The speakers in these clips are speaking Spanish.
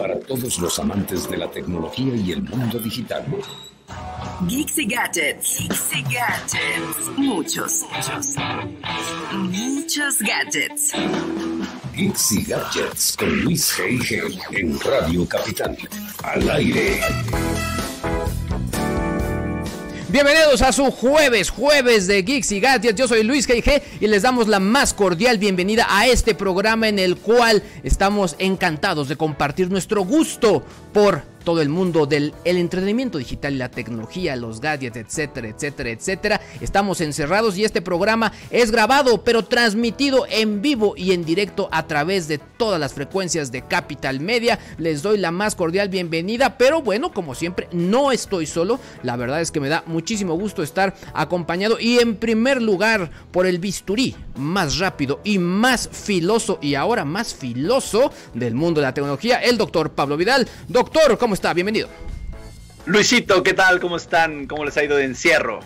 Para todos los amantes de la tecnología y el mundo digital. Geeks y Gadgets. Geeks y Gadgets. Muchos, muchos. Muchos gadgets. Geeks y Gadgets con Luis G.I.G. en Radio Capital. Al aire. Bienvenidos a su jueves, jueves de Geeks y Gadgets. Yo soy Luis G.I.G. y les damos la más cordial bienvenida a este programa en el cual estamos encantados de compartir nuestro gusto por todo el mundo del el entretenimiento digital y la tecnología, los gadgets, etcétera, etcétera, etcétera. Estamos encerrados y este programa es grabado pero transmitido en vivo y en directo a través de todas las frecuencias de Capital Media. Les doy la más cordial bienvenida, pero bueno, como siempre, no estoy solo. La verdad es que me da muchísimo gusto estar acompañado y en primer lugar por el bisturí más rápido y más filoso y ahora más filoso del mundo de la tecnología, el doctor Pablo Vidal. Doctor, ¿cómo está? Bienvenido. Luisito, ¿qué tal? ¿Cómo están? ¿Cómo les ha ido de encierro?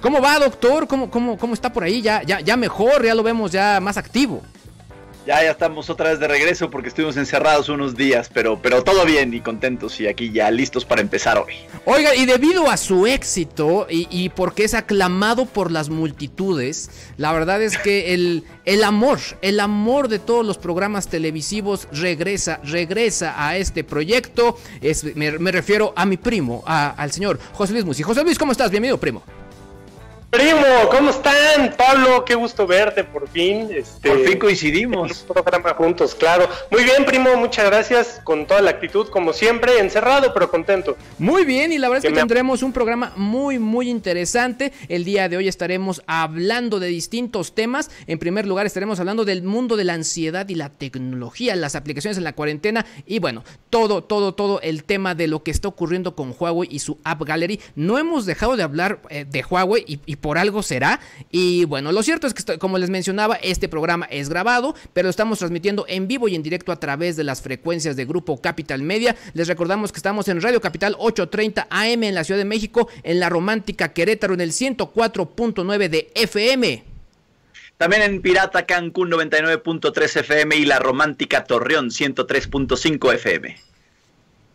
¿Cómo va, doctor? ¿Cómo, cómo, cómo está por ahí? Ya, ya, ya mejor, ya lo vemos ya más activo. Ya, ya estamos otra vez de regreso porque estuvimos encerrados unos días, pero, pero todo bien y contentos y aquí ya listos para empezar hoy. Oiga, y debido a su éxito y, y porque es aclamado por las multitudes, la verdad es que el, el amor, el amor de todos los programas televisivos regresa, regresa a este proyecto. Es, me, me refiero a mi primo, a- al señor José Luis Musi. José Luis, ¿cómo estás? Bienvenido, primo. Primo, ¿cómo están? Pablo, qué gusto verte por fin. Este, Por fin en coincidimos. un programa juntos, claro. Muy bien, primo, muchas gracias. Con toda la actitud, como siempre, encerrado, pero contento. Muy bien, y la verdad es que Que me- tendremos un programa muy, muy interesante. El día de hoy estaremos hablando de distintos temas. En primer lugar, estaremos hablando del mundo de la ansiedad y la tecnología, las aplicaciones en la cuarentena y bueno, todo, todo, todo el tema de lo que está ocurriendo con Huawei y su App Gallery. No hemos dejado de hablar eh, de Huawei y, y por algo será. Y bueno, lo cierto es que, como les mencionaba, este programa es grabado, pero lo estamos transmitiendo en vivo y en directo a través de las frecuencias de Grupo Capital Media. Les recordamos que estamos en Radio Capital 830 AM en la Ciudad de México, en la romántica Querétaro en el 104.9 de FM. También en Pirata Cancún 99.3 FM y la romántica Torreón 103.5 FM.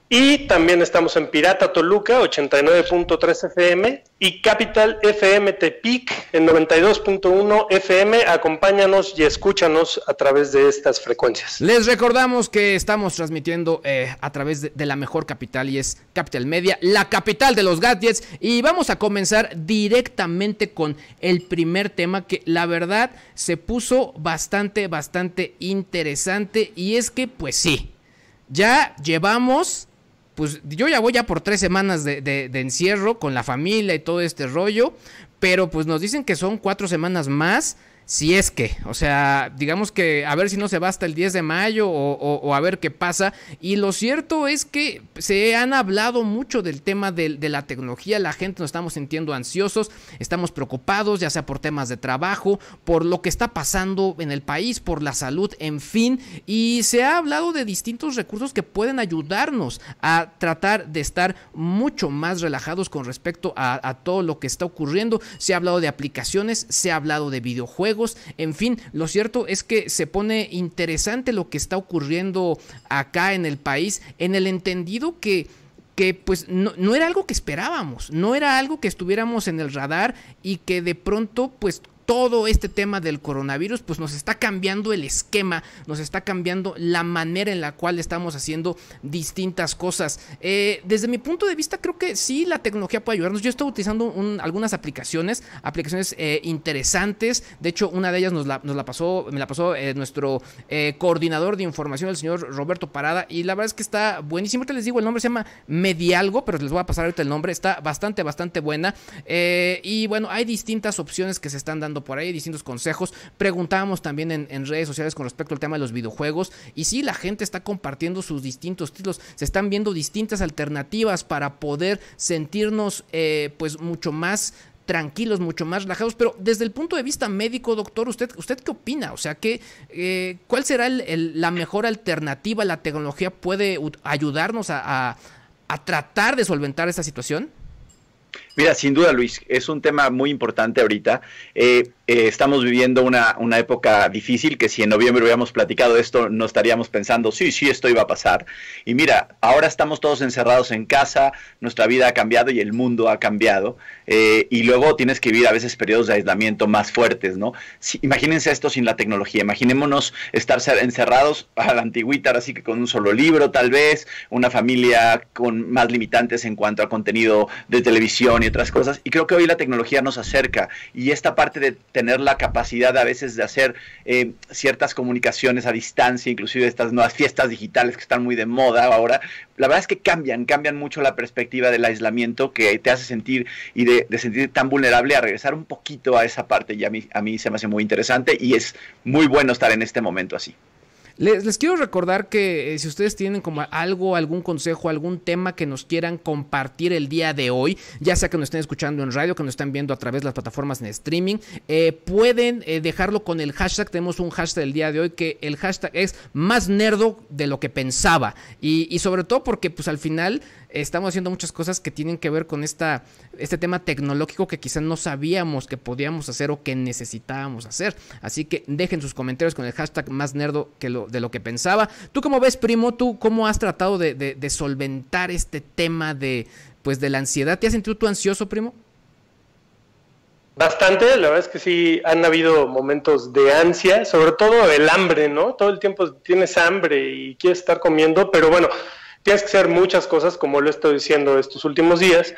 Y también estamos en Pirata Toluca, 89.3 FM, y Capital FM Tepic, en 92.1 FM. Acompáñanos y escúchanos a través de estas frecuencias. Les recordamos que estamos transmitiendo eh, a través de, de la mejor capital y es Capital Media, la capital de los gadgets. Y vamos a comenzar directamente con el primer tema que la verdad se puso bastante, bastante interesante. Y es que, pues sí, ya llevamos pues yo ya voy ya por tres semanas de, de- de encierro con la familia y todo este rollo, pero pues nos dicen que son cuatro semanas más si es que, o sea, digamos que a ver si no se va hasta el 10 de mayo o, a ver qué pasa. Y lo cierto es que se han hablado mucho del tema de, la tecnología, la gente nos estamos sintiendo ansiosos, estamos preocupados, ya sea por temas de trabajo, por lo que está pasando en el país, por la salud, en fin. Y se ha hablado de distintos recursos que pueden ayudarnos a tratar de estar mucho más relajados con respecto a todo lo que está ocurriendo. Se ha hablado de aplicaciones, se ha hablado de videojuegos en fin, lo cierto es que se pone interesante lo que está ocurriendo acá en el país, en el entendido que que pues no, no, era algo que esperábamos, no era algo que estuviéramos en el radar y que de pronto pues todo este tema del coronavirus pues nos está cambiando el esquema, nos está cambiando la manera en la cual estamos haciendo distintas cosas. Eh, desde mi punto de vista creo que sí la tecnología puede ayudarnos. Yo estoy utilizando algunas aplicaciones, aplicaciones eh, interesantes. De hecho, una de ellas nos la, nos la pasó, me la pasó eh, nuestro coordinador de información, el señor Roberto Parada, y la verdad es que está buenísimo. Ahorita les digo el nombre, se llama Medialgo, pero les voy a pasar ahorita el nombre. Está bastante, bastante buena. y bueno, hay distintas opciones que se están dando por ahí distintos consejos. Preguntábamos también en, redes sociales con respecto al tema de los videojuegos. Y sí, la gente está compartiendo sus distintos títulos. Se están viendo distintas alternativas para poder sentirnos eh, pues mucho más tranquilos, mucho más relajados, pero desde el punto de vista médico, doctor, ¿usted, usted qué opina? O sea, que, eh, ¿cuál será la mejor alternativa? ¿La tecnología puede ayudarnos a, a tratar de solventar esta situación? Mira, sin duda, Luis, es un tema muy importante ahorita. Eh, eh, estamos viviendo una, una, época difícil que si en noviembre hubiéramos platicado esto, no estaríamos pensando, sí, sí, esto iba a pasar. Y mira, ahora estamos todos encerrados en casa, nuestra vida ha cambiado y el mundo ha cambiado. Eh, y luego tienes que vivir a veces periodos de aislamiento más fuertes, ¿no? imagínense esto sin la tecnología. Imaginémonos estar encerrados a la antigüita, así que con un solo libro, tal vez, una familia con más limitantes en cuanto a contenido de televisión y otras cosas. Y creo que hoy la tecnología nos acerca y esta parte de tener la capacidad a veces de hacer eh, ciertas comunicaciones a distancia, inclusive estas nuevas fiestas digitales que están muy de moda ahora, la verdad es que cambian, cambian mucho la perspectiva del aislamiento que te hace sentir y de, de sentir tan vulnerable a regresar un poquito a esa parte y a mí, a mí se me hace muy interesante y es muy bueno estar en este momento así. Les, quiero recordar que eh, si ustedes tienen como algo, algún consejo, algún tema que nos quieran compartir el día de hoy, ya sea que nos estén escuchando en radio, que nos estén viendo a través de las plataformas en streaming, eh, pueden eh, dejarlo con el hashtag. Tenemos un hashtag el día de hoy que el hashtag es más nerdo de lo que pensaba. Y, y sobre todo porque pues al final estamos haciendo muchas cosas que tienen que ver con esta, este tema tecnológico que quizás no sabíamos que podíamos hacer o que necesitábamos hacer. Así que dejen sus comentarios con el hashtag más nerdo que lo, de lo que pensaba. ¿Tú cómo ves, primo? ¿Tú cómo has tratado de, solventar este tema de, pues, de la ansiedad? ¿Te has sentido tú ansioso, primo? Bastante, la verdad es que sí han habido momentos de ansia, sobre todo el hambre, ¿no? Todo el tiempo tienes hambre y quieres estar comiendo, pero bueno, tienes que hacer muchas cosas, como lo estoy diciendo estos últimos días,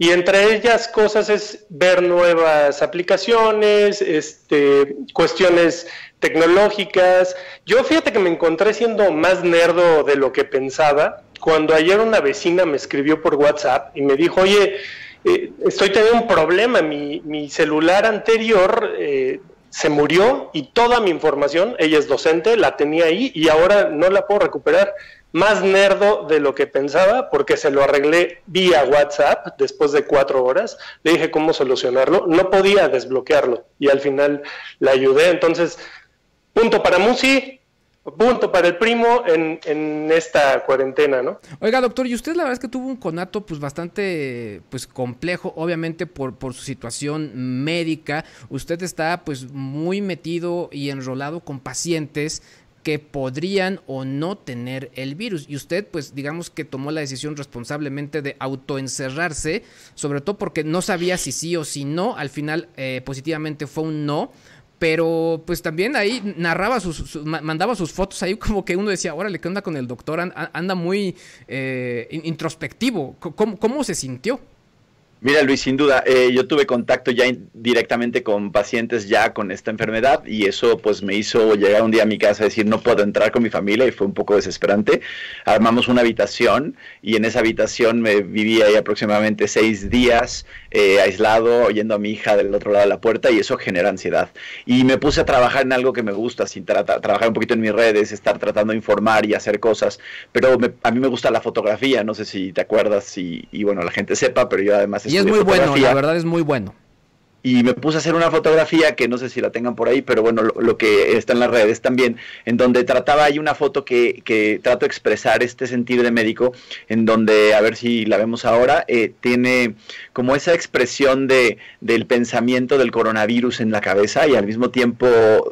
y entre ellas cosas es ver nuevas aplicaciones, este, cuestiones tecnológicas. Yo fíjate que me encontré siendo más nerdo de lo que pensaba cuando ayer una vecina me escribió por WhatsApp y me dijo, oye, eh, estoy teniendo un problema, mi, mi celular anterior eh, se murió y toda mi información, ella es docente, la tenía ahí y ahora no la puedo recuperar más nerdo de lo que pensaba porque se lo arreglé vía WhatsApp después de cuatro horas. Le dije cómo solucionarlo. No podía desbloquearlo y al final la ayudé. Entonces, punto para Musi, punto para el primo en, en, esta cuarentena, ¿no? Oiga, doctor, y usted la verdad es que tuvo un conato pues bastante pues complejo, obviamente por, por su situación médica. Usted está pues muy metido y enrolado con pacientes que podrían o no tener el virus. Y usted, pues digamos que tomó la decisión responsablemente de autoencerrarse, sobre todo porque no sabía si sí o si no. Al final, eh, positivamente fue un no. Pero pues también ahí narraba sus, mandaba sus fotos ahí como que uno decía, órale, ¿qué onda con el doctor? Anda muy eh, introspectivo. ¿Cómo, ¿Cómo se sintió? Mira, Luis, sin duda, eh, yo tuve contacto ya directamente con pacientes ya con esta enfermedad y eso pues me hizo llegar un día a mi casa a decir no puedo entrar con mi familia y fue un poco desesperante. Armamos una habitación y en esa habitación me viví ahí aproximadamente seis días eh, aislado, oyendo a mi hija del otro lado de la puerta y eso genera ansiedad. Y me puse a trabajar en algo que me gusta, sin trabajar un poquito en mis redes, estar tratando de informar y hacer cosas, pero a mí me gusta la fotografía, no sé si te acuerdas y, y bueno, la gente sepa, pero yo además y es muy bueno, la verdad es muy bueno y me puse a hacer una fotografía que no sé si la tengan por ahí, pero bueno, lo, que está en las redes también, en donde trataba ahí una foto que, que, trato de expresar este sentido de médico, en donde, a ver si la vemos ahora, eh, tiene como esa expresión de, del pensamiento del coronavirus en la cabeza y al mismo tiempo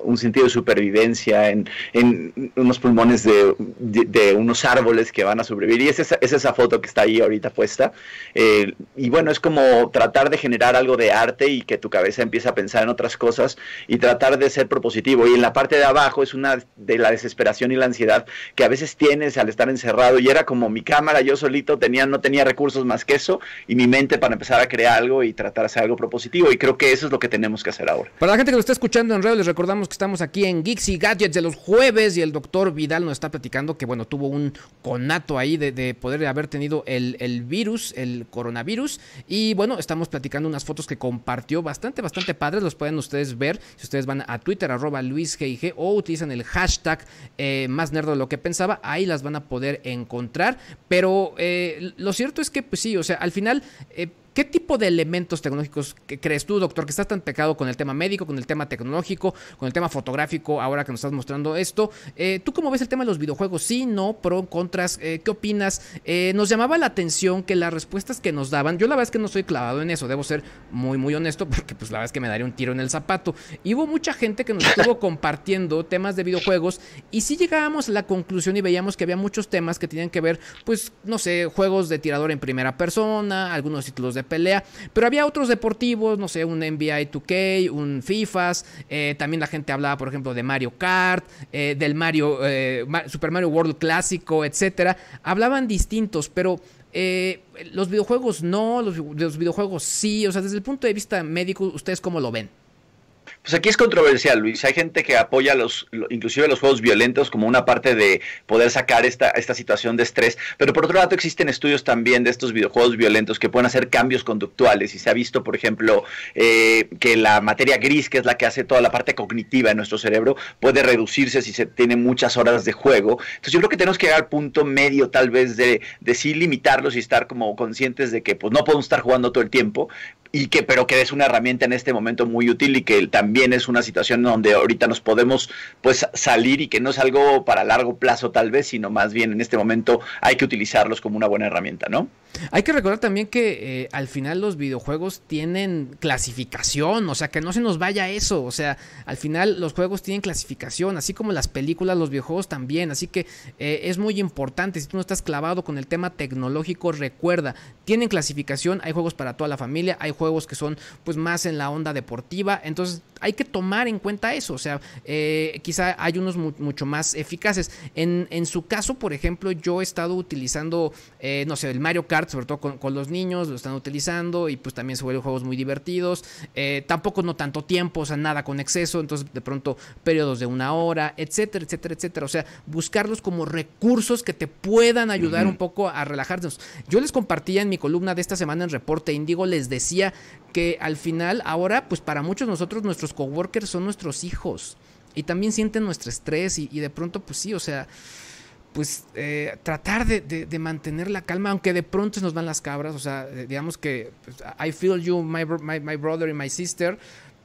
un sentido de supervivencia en, en unos pulmones de, de, unos árboles que van a sobrevivir. Y es esa, es esa foto que está ahí ahorita puesta. Eh, y bueno, es como tratar de generar algo de arte y que tu cabeza empieza a pensar en otras cosas y tratar de ser propositivo. Y en la parte de abajo es una de la desesperación y la ansiedad que a veces tienes al estar encerrado y era como mi cámara, yo solito tenía, no tenía recursos más que eso y mi mente para empezar a crear algo y tratar de hacer algo propositivo y creo que eso es lo que tenemos que hacer ahora. Para la gente que lo está escuchando en radio, les recordamos que estamos aquí en Geeks y Gadgets de los jueves y el doctor Vidal nos está platicando que bueno, tuvo un conato ahí de, de poder haber tenido el, el virus, el coronavirus y bueno, estamos platicando unas fotos que compartió bastante, bastante padres. Los pueden ustedes ver si ustedes van a Twitter, arroba LuisGIG, o utilizan el hashtag eh, más nerdo de lo que pensaba. Ahí las van a poder encontrar. Pero eh, lo cierto es que, pues sí, o sea, al final... Eh, ¿Qué tipo de elementos tecnológicos crees tú, doctor, que estás tan pecado con el tema médico, con el tema tecnológico, con el tema fotográfico, ahora que nos estás mostrando esto? Eh, ¿Tú cómo ves el tema de los videojuegos? Sí, no, pro, contras, eh, ¿qué opinas? Eh, nos llamaba la atención que las respuestas que nos daban, yo la verdad es que no soy clavado en eso, debo ser muy, muy honesto, porque pues la verdad es que me daría un tiro en el zapato. Y hubo mucha gente que nos estuvo compartiendo temas de videojuegos y sí llegábamos a la conclusión y veíamos que había muchos temas que tenían que ver, pues, no sé, juegos de tirador en primera persona, algunos títulos de pelea, pero había otros deportivos, no sé, un NBA 2K, un FIFAs, eh, también la gente hablaba, por ejemplo, de Mario Kart, eh, del Mario, eh, Super Mario World clásico, etcétera. Hablaban distintos, pero los videojuegos no, los, los videojuegos sí, o sea, desde el punto de vista médico, ¿ustedes cómo lo ven? Pues aquí es controversial, Luis. Hay gente que apoya los, inclusive los juegos violentos como una parte de poder sacar esta, esta situación de estrés. Pero por otro lado existen estudios también de estos videojuegos violentos que pueden hacer cambios conductuales. Y se ha visto, por ejemplo, eh, que la materia gris, que es la que hace toda la parte cognitiva en nuestro cerebro, puede reducirse si se tiene muchas horas de juego. Entonces yo creo que tenemos que llegar al punto medio tal vez de, de sí limitarlos y estar como conscientes de que pues no podemos estar jugando todo el tiempo, y que pero que es una herramienta en este momento muy útil y que también es una situación donde ahorita nos podemos pues salir y que no es algo para largo plazo tal vez, sino más bien en este momento hay que utilizarlos como una buena herramienta, ¿no? Hay que recordar también que eh, al final los videojuegos tienen clasificación, o sea, que no se nos vaya eso, o sea, al final los juegos tienen clasificación, así como las películas, los videojuegos también, así que eh, es muy importante, si tú no estás clavado con el tema tecnológico, recuerda, tienen clasificación, hay juegos para toda la familia, hay juegos que son pues más en la onda deportiva, entonces hay que tomar en cuenta eso, o sea, eh, quizá hay unos mucho más eficaces. En, en, su caso, por ejemplo, yo he estado utilizando, no sé, el Mario Kart, sobre todo con, los niños, lo están utilizando y pues también se vuelven juegos muy divertidos. Eh, tampoco no tanto tiempo, o sea, nada con exceso, entonces de pronto periodos de una hora, etcétera, etcétera, etcétera. O sea, buscarlos como recursos que te puedan ayudar un poco a relajarnos. Yo les compartía en mi columna de esta semana en Reporte Índigo, les decía que al final, ahora, pues para muchos de nosotros, nuestros coworkers son nuestros hijos y también sienten nuestro estrés y, y de pronto, pues sí, o sea pues eh, tratar de, mantener la calma, aunque de pronto se nos van las cabras, o sea, eh, digamos que pues, I feel you, my, my, brother and my sister,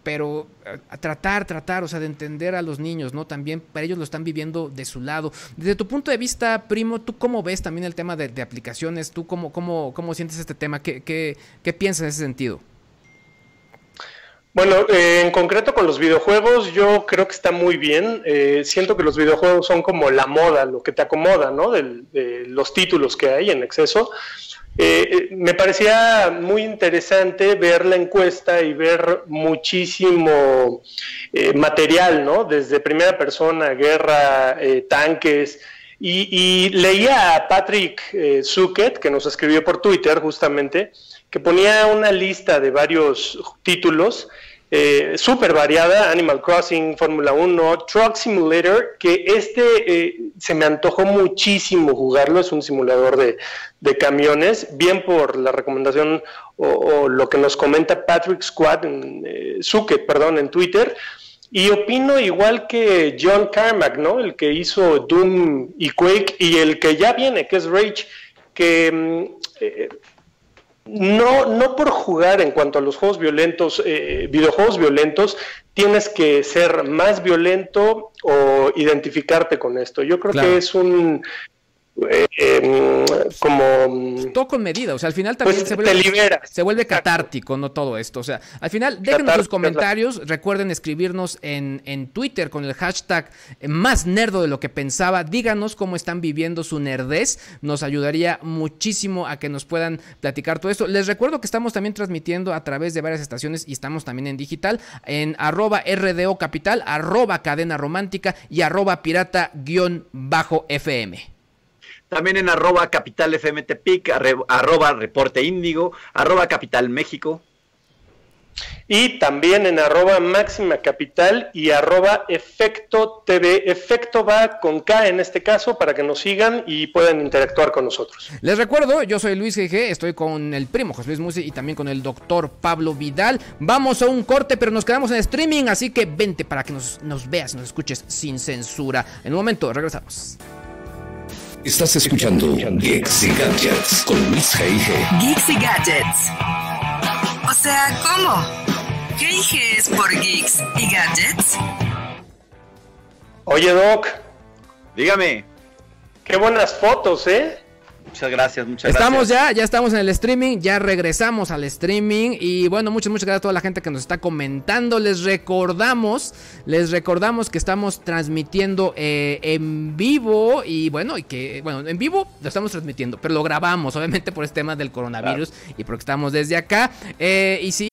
pero eh, tratar, tratar, o sea, de entender a los niños, ¿no? También para ellos lo están viviendo de su lado. Desde tu punto de vista, primo, ¿tú cómo ves también el tema de, aplicaciones? ¿Tú cómo, cómo, cómo sientes este tema? ¿Qué, qué, qué piensas en ese sentido? Bueno, eh, en concreto con los videojuegos, yo creo que está muy bien. Eh, siento que los videojuegos son como la moda, lo que te acomoda, ¿no? De, los títulos que hay en exceso. Eh, me parecía muy interesante ver la encuesta y ver muchísimo material, ¿no? Desde primera persona, guerra, tanques. Y, y, leía a Patrick Zuckett, que nos escribió por Twitter justamente, que ponía una lista de varios títulos eh, súper variada, Animal Crossing, Fórmula 1, Truck Simulator, que este eh, se me antojó muchísimo jugarlo, es un simulador de, camiones, bien por la recomendación o, lo que nos comenta Patrick Squad, en, eh, perdón, en Twitter, y opino igual que John Carmack, ¿no? El que hizo Doom y Quake y el que ya viene, que es Rage, que mm, eh, no, no por jugar en cuanto a los juegos violentos, eh, videojuegos violentos, tienes que ser más violento o identificarte con esto. Yo creo que es un eh, em, como todo con medida, o sea, al final también pues se, vuelve, se vuelve catártico, no todo esto, o sea, al final déjenos sus comentarios, recuerden escribirnos en, en, Twitter con el hashtag más nerdo de lo que pensaba, díganos cómo están viviendo su nerdez, nos ayudaría muchísimo a que nos puedan platicar todo esto. Les recuerdo que estamos también transmitiendo a través de varias estaciones y estamos también en digital, en arroba RDO Capital, arroba cadena romántica y arroba pirata guion bajo FM. También en arroba capital FMTPIC, arroba reporte índigo, arroba capital México. Y también en arroba máxima capital y arroba efecto TV. Efecto va con K en este caso para que nos sigan y puedan interactuar con nosotros. Les recuerdo, yo soy Luis GG, estoy con el primo José Luis Musi y también con el doctor Pablo Vidal. Vamos a un corte, pero nos quedamos en streaming, así que vente para que nos, nos veas, nos escuches sin censura. En un momento, regresamos. Estás escuchando Geeks y Gadgets con Luis G.I.G. Geeks y Gadgets. O sea, ¿cómo? G.I.G. es por Geeks y Gadgets. Oye, Doc. Dígame. Qué buenas fotos, ¿eh? Muchas gracias, muchas estamos gracias. ya, ya estamos en el streaming, ya regresamos al streaming y bueno, muchas, muchas gracias a toda la gente que nos está comentando. Les recordamos, les recordamos que estamos transmitiendo eh, en vivo y bueno, y que, bueno, en vivo lo estamos transmitiendo, pero lo grabamos, obviamente por este tema del coronavirus y porque estamos desde acá. Eh, y si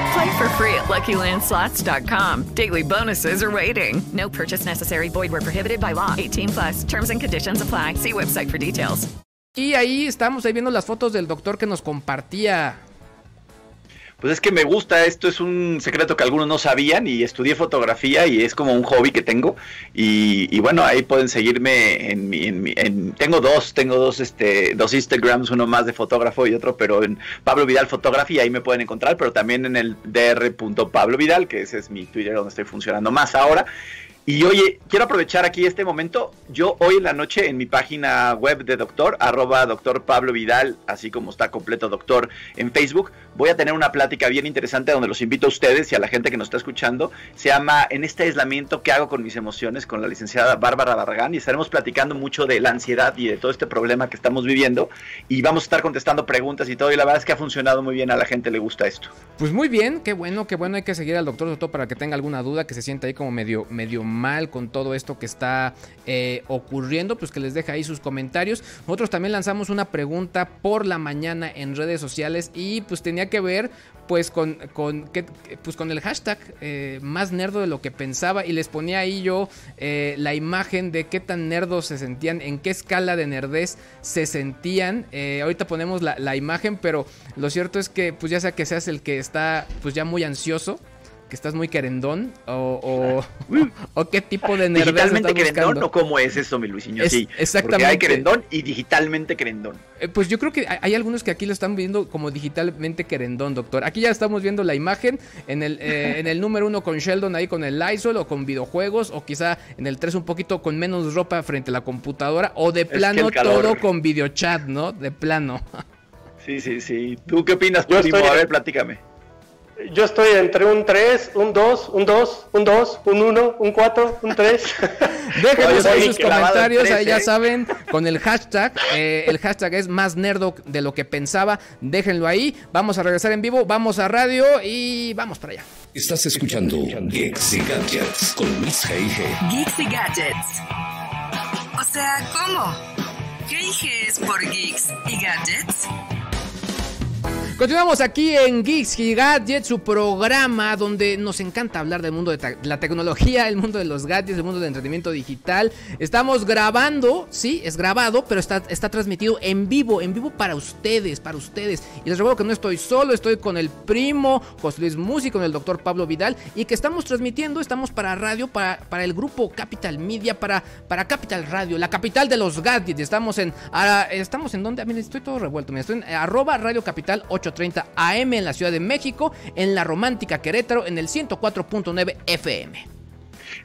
Play for free at LuckyLandSlots.com. Daily bonuses are waiting. No purchase necessary. Void were prohibited by law. 18 plus. Terms and conditions apply. See website for details. Y ahí estamos ahí viendo las fotos del doctor que nos compartía Pues es que me gusta, esto es un secreto que algunos no sabían y estudié fotografía y es como un hobby que tengo y, bueno, ahí pueden seguirme en mi, en en, tengo dos, tengo dos, este, dos Instagrams, uno más de fotógrafo y otro, pero en Pablo Vidal Fotografía, ahí me pueden encontrar, pero también en el dr.pablovidal, que ese es mi Twitter donde estoy funcionando más ahora. Y oye, quiero aprovechar aquí este momento. Yo hoy en la noche en mi página web de doctor, arroba doctor Pablo Vidal, así como está completo doctor en Facebook, voy a tener una plática bien interesante donde los invito a ustedes y a la gente que nos está escuchando. Se llama En este aislamiento, ¿qué hago con mis emociones? con la licenciada Bárbara Barragán y estaremos platicando mucho de la ansiedad y de todo este problema que estamos viviendo y vamos a estar contestando preguntas y todo y la verdad es que ha funcionado muy bien, a la gente le gusta esto. Pues muy bien, qué bueno, qué bueno, hay que seguir al doctor todo para que tenga alguna duda, que se sienta ahí como medio, medio mal con todo esto que está eh, ocurriendo, pues que les deje ahí sus comentarios. Nosotros también lanzamos una pregunta por la mañana en redes sociales y pues tenía que ver pues con, con, pues con el hashtag eh, más nerdo de lo que pensaba y les ponía ahí yo eh, la imagen de qué tan nerdos se sentían, en qué escala de nerdez se sentían. Ahorita ponemos la, la, imagen, pero lo cierto es que pues ya sea que seas el que está pues ya muy ansioso que estás muy querendón o, o, qué tipo de nerdez ¿Digitalmente querendón o cómo es eso, mi Luisinho? sí, exactamente. Porque hay querendón y digitalmente querendón. Eh, pues yo creo que hay, algunos que aquí lo están viendo como digitalmente querendón, doctor. Aquí ya estamos viendo la imagen en el, eh, en el número uno con Sheldon ahí con el Lysol o con videojuegos o quizá en el 3 un poquito con menos ropa frente a la computadora o de plano todo con videochat, ¿no? De plano. Sí, sí, sí. ¿Tú qué opinas, Primo? A ver, platícame. Yo estoy entre un 3, un 2, un 2, un 2, un 1, un 4, un 3. Déjenos ahí sus comentarios, ahí ya saben, con el hashtag. Eh, el hashtag es más nerdo de lo que pensaba. Déjenlo ahí. Vamos a regresar en vivo, vamos a radio y vamos para allá. Estás escuchando Geeks y Gadgets con Luis G.I.G. Geeks y Gadgets. O sea, ¿cómo? ¿G.I.G. es por Geeks y Gadgets? Continuamos aquí en Geeks y Gadgets, su programa donde nos encanta hablar del mundo de la tecnología, el mundo de los gadgets, el mundo del entretenimiento digital. Estamos grabando, sí, es grabado, pero está, está transmitido en vivo, en vivo para ustedes, para ustedes. Y les recuerdo que no estoy solo, estoy con el primo José Luis Musi, con el doctor Pablo Vidal, y que estamos transmitiendo, estamos para radio, para, para el grupo Capital Media, para, para Capital Radio, la capital de los gadgets. Estamos en, ahora, estamos en donde, miren, estoy todo revuelto, mira, estoy en arroba Radio Capital 8 30 AM en la Ciudad de México, en la romántica Querétaro en el 104.9 FM.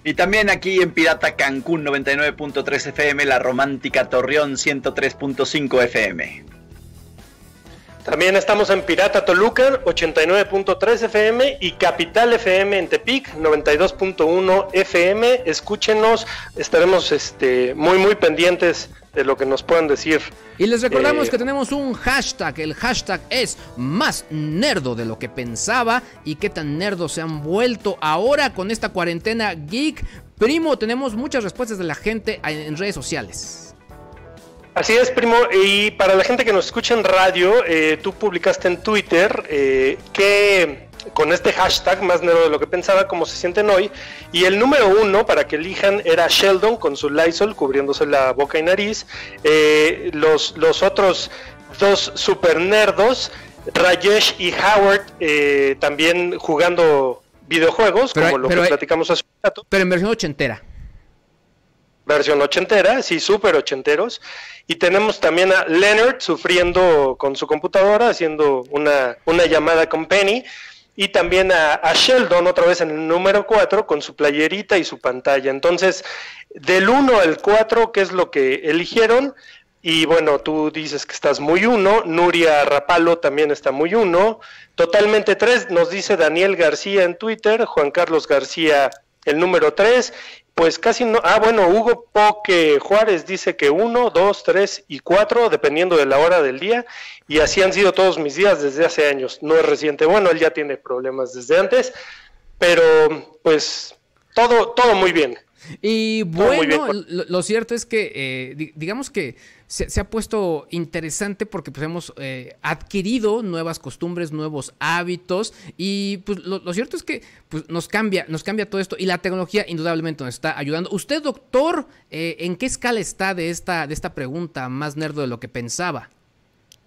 Y también aquí en Pirata Cancún 99.3 FM, la romántica Torreón 103.5 FM. También estamos en Pirata Toluca 89.3 FM y Capital FM en Tepic 92.1 FM. Escúchenos, estaremos este, muy muy pendientes de lo que nos puedan decir. Y les recordamos eh, que tenemos un hashtag. El hashtag es más nerdo de lo que pensaba. Y qué tan nerdo se han vuelto ahora con esta cuarentena geek. Primo, tenemos muchas respuestas de la gente en redes sociales. Así es, primo. Y para la gente que nos escucha en radio, eh, tú publicaste en Twitter eh, que con este hashtag, más negro de lo que pensaba, cómo se sienten hoy. Y el número uno para que elijan era Sheldon con su Lysol cubriéndose la boca y nariz. Eh, los, los otros dos super nerdos, Rajesh y Howard, eh, también jugando videojuegos, como lo que platicamos hace un rato. Pero en versión ochentera. Versión ochentera, sí, súper ochenteros. Y tenemos también a Leonard sufriendo con su computadora, haciendo una, una llamada con Penny y también a, Sheldon otra vez en el número 4 con su playerita y su pantalla. Entonces, del 1 al 4, ¿qué es lo que eligieron? Y bueno, tú dices que estás muy uno, Nuria Rapalo también está muy uno, totalmente 3, nos dice Daniel García en Twitter, Juan Carlos García el número 3, pues casi no. Ah, bueno, Hugo Poque Juárez dice que uno, dos, tres y cuatro, dependiendo de la hora del día. Y así han sido todos mis días desde hace años. No es reciente. Bueno, él ya tiene problemas desde antes. Pero pues todo, todo muy bien. Y bueno, lo, cierto es que, eh, digamos que se, ha puesto interesante porque pues hemos eh, adquirido nuevas costumbres, nuevos hábitos y pues lo, cierto es que pues, nos cambia, nos cambia todo esto y la tecnología indudablemente nos está ayudando. Usted, doctor, eh, ¿en qué escala está de esta, de esta pregunta más nerdo de lo que pensaba?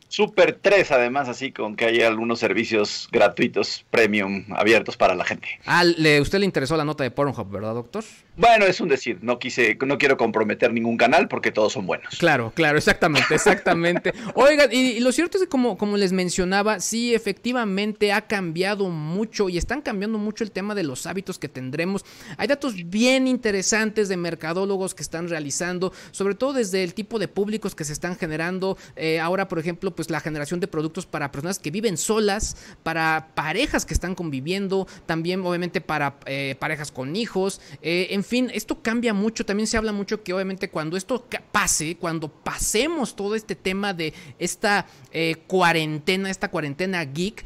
Super 3, además, así con que hay algunos servicios gratuitos, premium, abiertos para la gente. Ah, le, usted le interesó la nota de Pornhub, ¿verdad, doctor? Bueno, es un decir, no quise, no quiero comprometer ningún canal porque todos son buenos. Claro, claro, exactamente, exactamente. Oigan, y, lo cierto es que como, como les mencionaba, sí, efectivamente ha cambiado mucho y están cambiando mucho el tema de los hábitos que tendremos. Hay datos bien interesantes de mercadólogos que están realizando, sobre todo desde el tipo de públicos que se están generando. Eh, ahora, por ejemplo, pues la generación de productos para personas que viven solas, para parejas que están conviviendo, también obviamente para eh, parejas con hijos, eh, en fin, esto cambia mucho, también se habla mucho que obviamente cuando esto pase, cuando pasemos todo este tema de esta eh, cuarentena, esta cuarentena geek,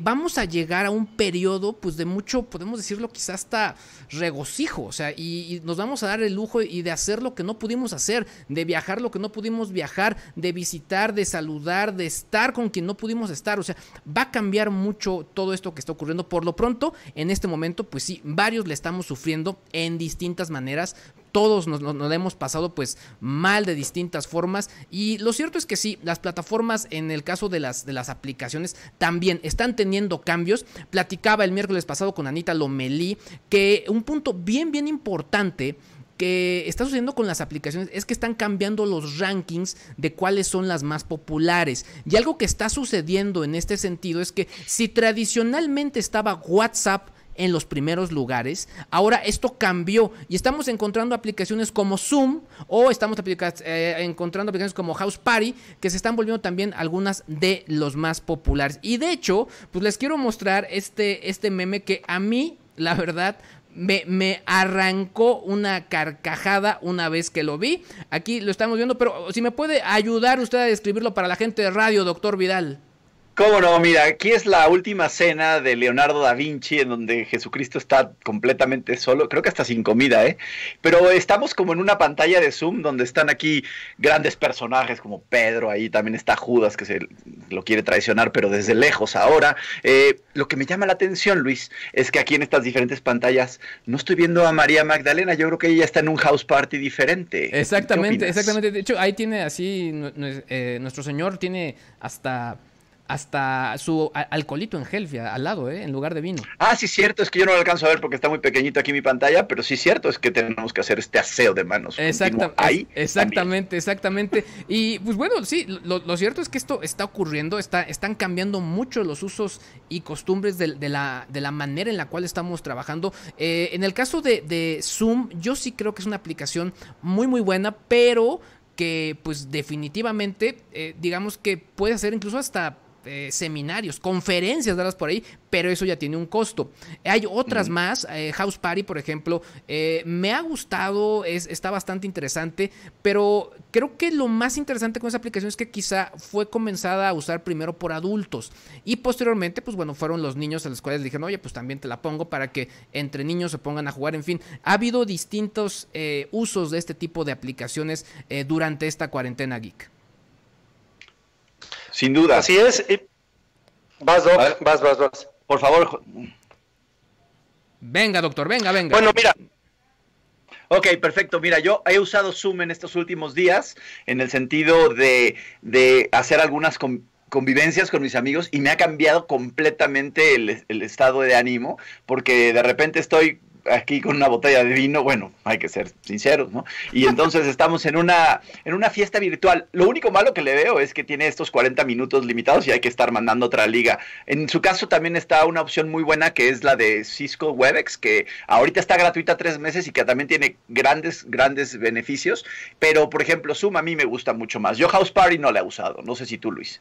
vamos a llegar a un periodo pues de mucho, podemos decirlo quizás hasta regocijo, o sea, y, nos vamos a dar el lujo y de hacer lo que no pudimos hacer, de viajar lo que no pudimos viajar, de visitar, de saludar, de estar con quien no pudimos estar, o sea, va a cambiar mucho todo esto que está ocurriendo. Por lo pronto, en este momento, pues sí, varios le estamos sufriendo en distintas maneras, todos nos, hemos pasado pues mal de distintas formas y lo cierto es que sí, las plataformas en el caso de las, de las aplicaciones también están teniendo cambios. Platicaba el miércoles pasado con Anita Lomelí que un punto bien bien importante que está sucediendo con las aplicaciones es que están cambiando los rankings de cuáles son las más populares. Y algo que está sucediendo en este sentido es que si tradicionalmente estaba WhatsApp en los primeros lugares. Ahora esto cambió y estamos encontrando aplicaciones como Zoom o estamos eh, encontrando aplicaciones como House Party que se están volviendo también algunas de los más populares. Y de hecho, pues les quiero mostrar este, este meme que a mí, la verdad, me, me, arrancó una carcajada una vez que lo vi. Aquí lo estamos viendo, pero si me puede ayudar usted a describirlo para la gente de radio, doctor Vidal. ¿Cómo no? Mira, aquí es la última cena de Leonardo da Vinci en donde Jesucristo está completamente solo, creo que hasta sin comida, ¿eh? Pero estamos como en una pantalla de Zoom donde están aquí grandes personajes como Pedro, ahí también está Judas que se lo quiere traicionar, pero desde lejos ahora. Eh, lo que me llama la atención, Luis, es que aquí en estas diferentes pantallas no estoy viendo a María Magdalena, yo creo que ella está en un house party diferente. Exactamente, exactamente. De hecho, ahí tiene así, eh, nuestro Señor tiene hasta hasta su alcoholito en Helfia al lado, ¿eh? en lugar de vino. Ah, sí, cierto, es que yo no lo alcanzo a ver porque está muy pequeñito aquí mi pantalla, pero sí, cierto, es que tenemos que hacer este aseo de manos. ahí exactamente, exactamente. Y pues bueno, sí, lo, cierto es que esto está ocurriendo, está, están cambiando mucho los usos y costumbres de, la, de la manera en la cual estamos trabajando. Eh, en el caso de, Zoom, yo sí creo que es una aplicación muy, muy buena, pero que pues definitivamente eh, digamos que puede hacer incluso hasta eh, seminarios, conferencias dadas por ahí, pero eso ya tiene un costo. Hay otras más, eh, House Party, por ejemplo, eh, me ha gustado, es, está bastante interesante, pero creo que lo más interesante con esa aplicación es que quizá fue comenzada a usar primero por adultos y posteriormente, pues bueno, fueron los niños a los cuales dijeron, oye, pues también te la pongo para que entre niños se pongan a jugar, en fin, ha habido distintos usos de este tipo de aplicaciones durante esta cuarentena geek. Sin duda. Así es. Vas, Doc, vas, vas, vas. Por favor. Venga, doctor, venga, venga. Bueno, mira. Ok, perfecto. Mira, yo he usado Zoom en estos últimos días en el sentido de, de hacer algunas convivencias con mis amigos y me ha cambiado completamente el, el estado de ánimo porque de repente estoy aquí con una botella de vino, bueno, hay que ser sinceros, ¿no? Y entonces estamos en una, en una fiesta virtual. Lo único malo que le veo es que tiene estos 40 minutos limitados y hay que estar mandando otra liga. En su caso también está una opción muy buena que es la de Cisco Webex, que ahorita está gratuita tres meses y que también tiene grandes, grandes beneficios. Pero, por ejemplo, Zoom a mí me gusta mucho más. Yo House Party no la he usado, no sé si tú, Luis.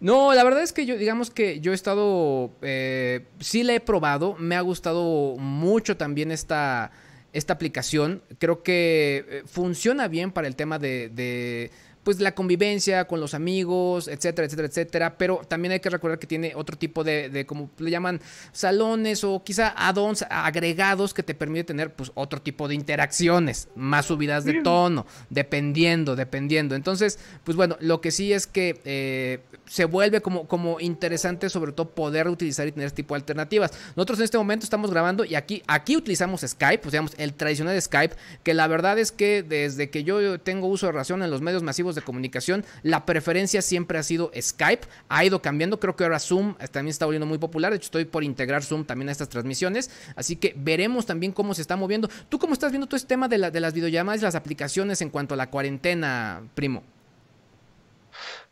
No, la verdad es que yo, digamos que yo he estado, eh, sí la he probado, me ha gustado mucho también esta, esta aplicación, creo que eh, funciona bien para el tema de pues la convivencia con los amigos, etcétera, etcétera, etcétera. Pero también hay que recordar que tiene otro tipo de, de como le llaman, salones o quizá add-ons agregados que te permite tener pues otro tipo de interacciones, más subidas de tono, dependiendo, dependiendo. Entonces, pues bueno, lo que sí es que eh, se vuelve como, como interesante sobre todo poder utilizar y tener este tipo de alternativas. Nosotros en este momento estamos grabando y aquí, aquí utilizamos Skype, pues digamos el tradicional Skype, que la verdad es que desde que yo tengo uso de razón en los medios masivos de comunicación, la preferencia siempre ha sido Skype, ha ido cambiando, creo que ahora Zoom también está volviendo muy popular, de hecho estoy por integrar Zoom también a estas transmisiones, así que veremos también cómo se está moviendo. ¿Tú cómo estás viendo todo este tema de, de las videollamadas y las aplicaciones en cuanto a la cuarentena, primo?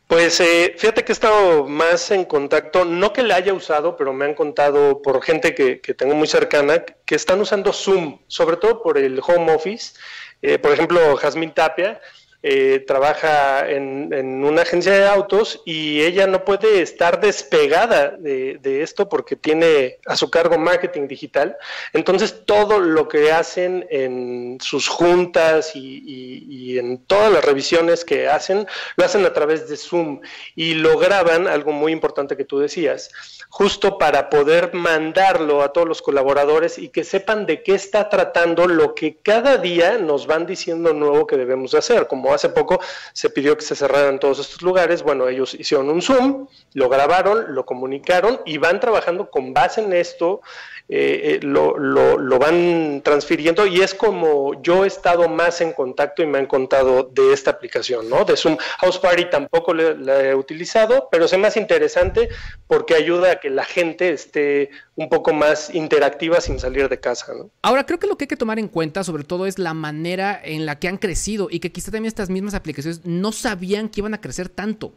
Pues eh, fíjate que he estado más en contacto, no que la haya usado, pero me han contado por gente que, que tengo muy cercana que están usando Zoom, sobre todo por el home office. Eh, por ejemplo, Jazmín Tapia eh, trabaja en, una agencia de autos y ella no puede estar despegada de, esto porque tiene a su cargo marketing digital. Entonces todo lo que hacen en sus juntas y, en todas las revisiones que hacen, lo hacen a través de Zoom y lo graban, algo muy importante que tú decías, justo para poder mandarlo a todos los colaboradores y que sepan de qué está tratando lo que cada día nos van diciendo nuevo que debemos de hacer, como hace poco se pidió que se cerraran todos estos lugares, bueno, ellos hicieron un Zoom, lo grabaron, lo comunicaron y van trabajando con base en esto, eh, eh, lo, lo, van transfiriendo y es como yo he estado más en contacto y me han contado de esta aplicación, ¿no? De Zoom. House Party tampoco la he utilizado, pero es más interesante porque ayuda a que la gente esté un poco más interactiva sin salir de casa, ¿no? Ahora, creo que lo que hay que tomar en cuenta sobre todo es la manera en la que han crecido y que quizá también estas mismas aplicaciones no sabían que iban a crecer tanto.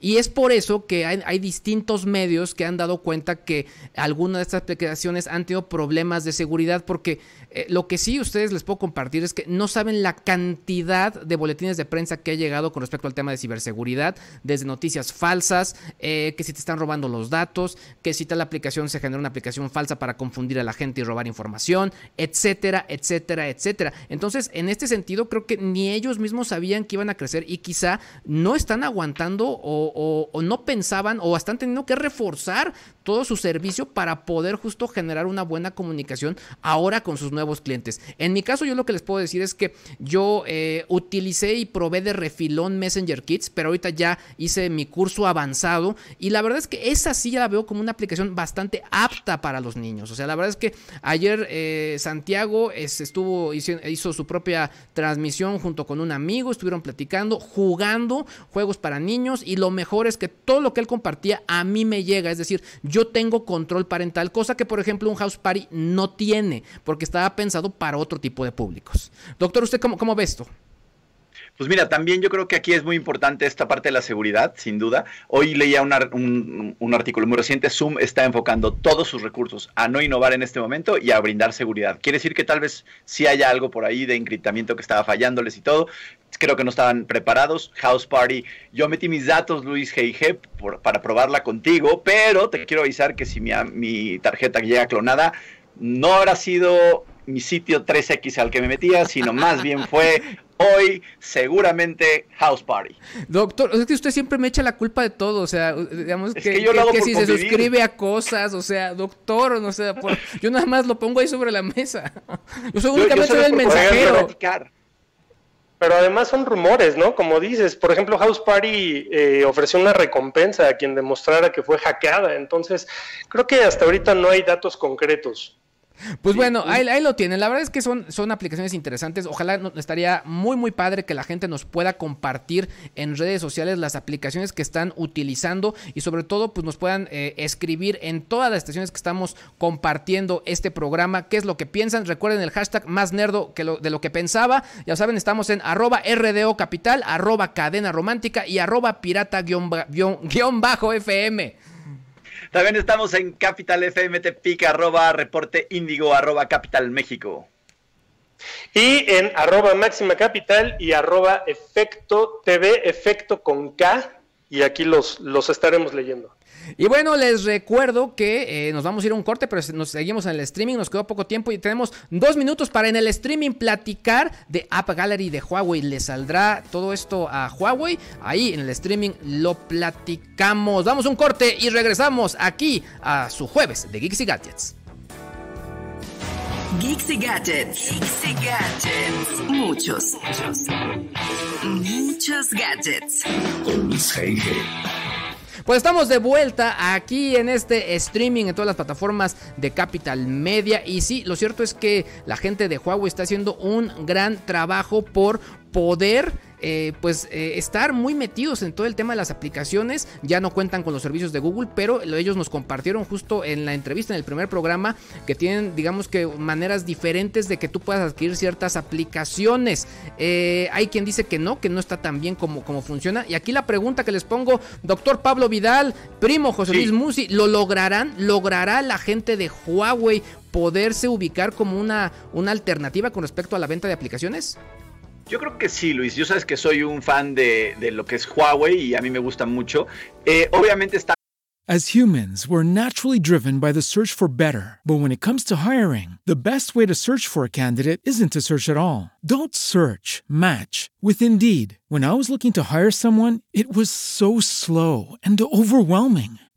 Y es por eso que hay, distintos medios que han dado cuenta que algunas de estas aplicaciones han tenido problemas de seguridad porque eh, lo que sí ustedes les puedo compartir es que no saben la cantidad de boletines de prensa que ha llegado con respecto al tema de ciberseguridad, desde noticias falsas, eh, que si te están robando los datos, que si tal aplicación se genera una aplicación falsa para confundir a la gente y robar información, etcétera, etcétera, etcétera. Entonces, en este sentido, creo que ni ellos mismos sabían que iban a crecer y quizá no están aguantando o, no pensaban o están teniendo que reforzar todo su servicio para poder justo generar una buena comunicación ahora con sus nuevos clientes. En mi caso yo lo que les puedo decir es que yo eh, utilicé y probé de refilón Messenger Kids, pero ahorita ya hice mi curso avanzado y la verdad es que esa sí ya la veo como una aplicación bastante apta para los niños. O sea, la verdad es que ayer eh, Santiago estuvo hizo su propia transmisión junto con un amigo, estuvieron platicando, jugando juegos para niños y lo mejor es que todo lo que él compartía a mí me llega, es decir, yo tengo control parental, cosa que por ejemplo un house party no tiene, porque estaba pensado para otro tipo de públicos. Doctor, ¿usted cómo, cómo ve esto? Pues mira, también yo creo que aquí es muy importante esta parte de la seguridad, sin duda. Hoy leía un, artículo muy reciente, Zoom está enfocando todos sus recursos a no innovar en este momento y a brindar seguridad. Quiere decir que tal vez sí haya algo por ahí de encriptamiento que estaba fallándoles y todo. Creo que no estaban preparados. House Party, yo metí mis datos, Luis G.I.G., para probarla contigo, pero te quiero avisar que si mi, mi tarjeta llega clonada, no habrá sido mi sitio 3X al que me metía, sino más bien fue hoy seguramente House Party. Doctor, es que usted siempre me echa la culpa de todo, o sea, digamos que, si se suscribe a cosas, o sea, doctor, no sé, yo nada más lo pongo ahí sobre la mesa. Yo soy únicamente el mensajero. Pero además son rumores, ¿no? Como dices, por ejemplo, House Party eh, ofreció una recompensa a quien demostrara que fue hackeada. Entonces, creo que hasta ahorita no hay datos concretos. Pues bueno, ahí, lo tienen. La verdad es que son, son aplicaciones interesantes. Ojalá estaría muy, muy padre que la gente nos pueda compartir en redes sociales las aplicaciones que están utilizando y sobre todo pues nos puedan eh, escribir en todas las estaciones que estamos compartiendo este programa qué es lo que piensan. Recuerden el hashtag más nerdo que de lo que pensaba. Ya saben, estamos en arroba RDO Capital, arroba cadena romántica y arroba pirata-fm. También estamos en Capital FM Tepic, arroba reporte índigo, arroba Capital México. Y en arroba máxima capital y arroba efecto TV, efecto con K, y aquí los, los estaremos leyendo. Y bueno, les recuerdo que eh, nos vamos a ir a un corte, pero nos seguimos en el streaming, nos quedó poco tiempo y tenemos dos minutos para en el streaming platicar de App Gallery de Huawei. Le saldrá todo esto a Huawei. Ahí en el streaming lo platicamos. Damos un corte y regresamos aquí a su jueves de Geeks y Gadgets. Geeks y Gadgets. Geeks y Gadgets. Muchos. Muchos. Muchos gadgets. Con Luis pues estamos de vuelta aquí en este streaming en todas las plataformas de Capital Media. Y sí, lo cierto es que la gente de Huawei está haciendo un gran trabajo por poder eh, pues eh, estar muy metidos en todo el tema de las aplicaciones. Ya no cuentan con los servicios de Google, pero ellos nos compartieron justo en la entrevista, en el primer programa, que tienen, digamos que, maneras diferentes de que tú puedas adquirir ciertas aplicaciones. Eh, hay quien dice que no, que no está tan bien como, como funciona. Y aquí la pregunta que les pongo, doctor Pablo Vidal, primo José Luis Musi, ¿lo lograrán? ¿Logrará la gente de Huawei poderse ubicar como una, una alternativa con respecto a la venta de aplicaciones? Yo creo que sí, Luis. Yo sabes que soy un fan de, de lo que es Huawei y a mí me gusta mucho. Eh, obviamente está As humans, we're naturally driven by the search for better. But when it comes to hiring, the best way to search for a candidate isn't to search at all. Don't search, match with Indeed. When I was looking to hire someone, it was so slow and overwhelming.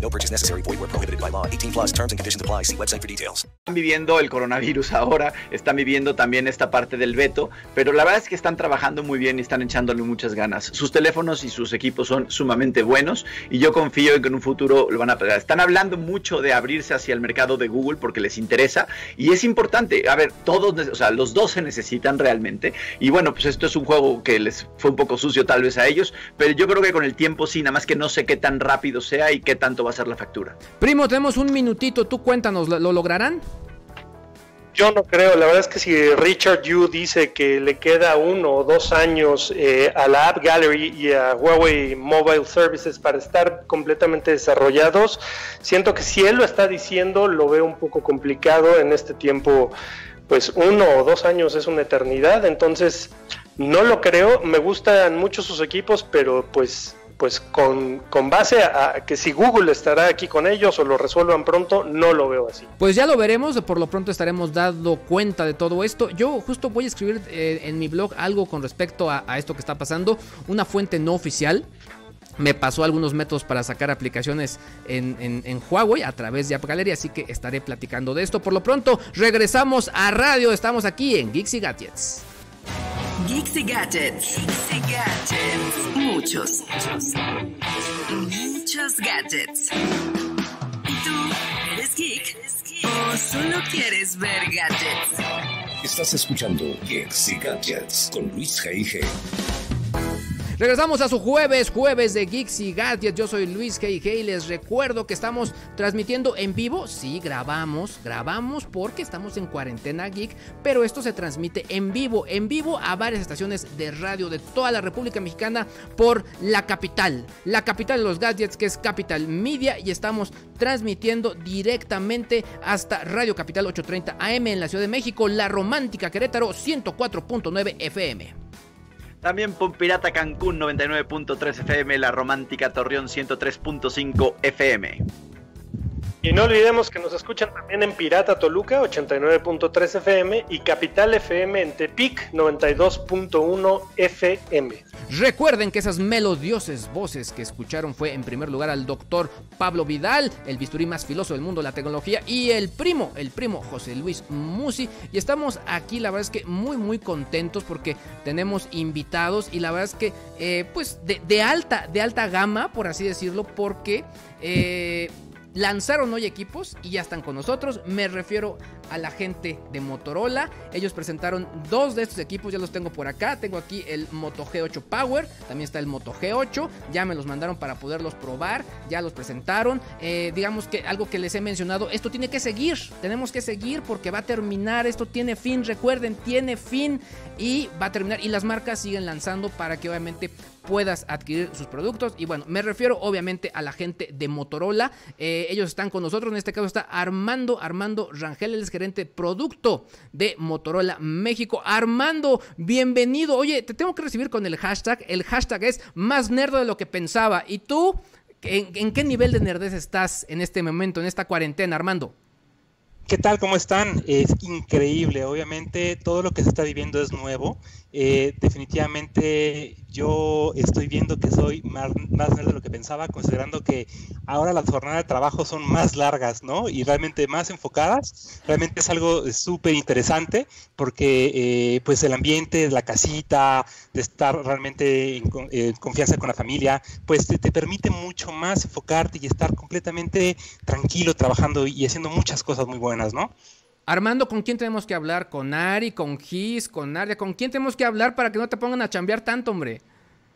No purchase necessary. Void where prohibited by law. 18 plus terms and conditions apply. See website for details. están viviendo el coronavirus ahora, están viviendo también esta parte del veto, pero la verdad es que están trabajando muy bien y están echándole muchas ganas. Sus teléfonos y sus equipos son sumamente buenos y yo confío en que en un futuro lo van a pegar. Están hablando mucho de abrirse hacia el mercado de Google porque les interesa y es importante. A ver, todos, o sea, los dos se necesitan realmente y bueno, pues esto es un juego que les fue un poco sucio tal vez a ellos, pero yo creo que con el tiempo sí, nada más que no sé qué tan rápido sea y qué tanto va a ser la factura. Primo, tenemos un minutito, tú cuéntanos, ¿lo, lo lograrán? Yo no creo, la verdad es que si Richard Yu dice que le queda uno o dos años eh, a la App Gallery y a Huawei Mobile Services para estar completamente desarrollados, siento que si él lo está diciendo, lo veo un poco complicado en este tiempo, pues uno o dos años es una eternidad, entonces no lo creo, me gustan mucho sus equipos, pero pues pues con, con base a, que si Google estará aquí con ellos o lo resuelvan pronto, no lo veo así. Pues ya lo veremos, por lo pronto estaremos dando cuenta de todo esto. Yo justo voy a escribir eh, en mi blog algo con respecto a, a esto que está pasando, una fuente no oficial me pasó algunos métodos para sacar aplicaciones en, en, en, Huawei a través de App Gallery, así que estaré platicando de esto. Por lo pronto, regresamos a radio, estamos aquí en Geeks y Gadgets. Geeks y Gadgets. Geeks y Gadgets. Muchos, muchos, muchos gadgets. ¿Tú eres geek o solo quieres ver gadgets? Estás escuchando Geeks y Gadgets con Luis G.I.G. Regresamos a su jueves, jueves de Geeks y Gadgets. Yo soy Luis G.I.G. y les recuerdo que estamos transmitiendo en vivo. Sí, grabamos, grabamos porque estamos en cuarentena geek, pero esto se transmite en vivo, en vivo a varias estaciones de radio de toda la República Mexicana por la capital, la capital de los gadgets que es Capital Media y estamos transmitiendo directamente hasta Radio Capital 830 AM en la Ciudad de México, La Romántica Querétaro 104.9 FM. También por Pirata Cancún 99.3 FM, La Romántica Torreón 103.5 FM. Y no olvidemos que nos escuchan también en Pirata Toluca 89.3 FM y Capital FM en Tepic 92.1 FM. Recuerden que esas melodiosas voces que escucharon fue en primer lugar al doctor Pablo Vidal, el bisturí más filoso del mundo de la tecnología, y el primo, el primo José Luis Musi. Y estamos aquí, la verdad es que muy, muy contentos porque tenemos invitados y la verdad es que, eh, pues, de, alta, de alta gama, por así decirlo, porque... Eh, lanzaron hoy equipos y ya están con nosotros. Me refiero a la gente de Motorola. Ellos presentaron dos de estos equipos, ya los tengo por acá. Tengo aquí el Moto G8 Power, también está el Moto G8. Ya me los mandaron para poderlos probar, ya los presentaron. Eh, digamos que algo que les he mencionado, esto tiene que seguir, tenemos que seguir porque va a terminar, esto tiene fin, recuerden, tiene fin y va a terminar. Y las marcas siguen lanzando para que obviamente puedas adquirir sus productos. Y bueno, me refiero obviamente a la gente de Motorola. Eh, ellos están con nosotros. En este caso está Armando, Armando Rangel, el gerente producto de Motorola México. Armando, bienvenido. Oye, te tengo que recibir con el hashtag. El hashtag es más nerdo de lo que pensaba. ¿Y tú? ¿En, qué nivel de nerdez estás en este momento, en esta cuarentena, Armando? ¿Qué tal? ¿Cómo están? Es increíble. Obviamente todo lo que se está viviendo es nuevo. Eh, definitivamente yo estoy viendo que soy más, más nerd de lo que pensaba, considerando que ahora las jornadas de trabajo son más largas, ¿no? Y realmente más enfocadas. Realmente es algo súper interesante porque eh, pues el ambiente, la casita, de estar realmente en, eh, confianza con la familia, pues te, te, permite mucho más enfocarte y estar completamente tranquilo trabajando y haciendo muchas cosas muy buenas, ¿no? Armando, ¿con quién tenemos que hablar? ¿Con Ari, con Gis, con Nadia? ¿Con quién tenemos que hablar para que no te pongan a chambear tanto, hombre?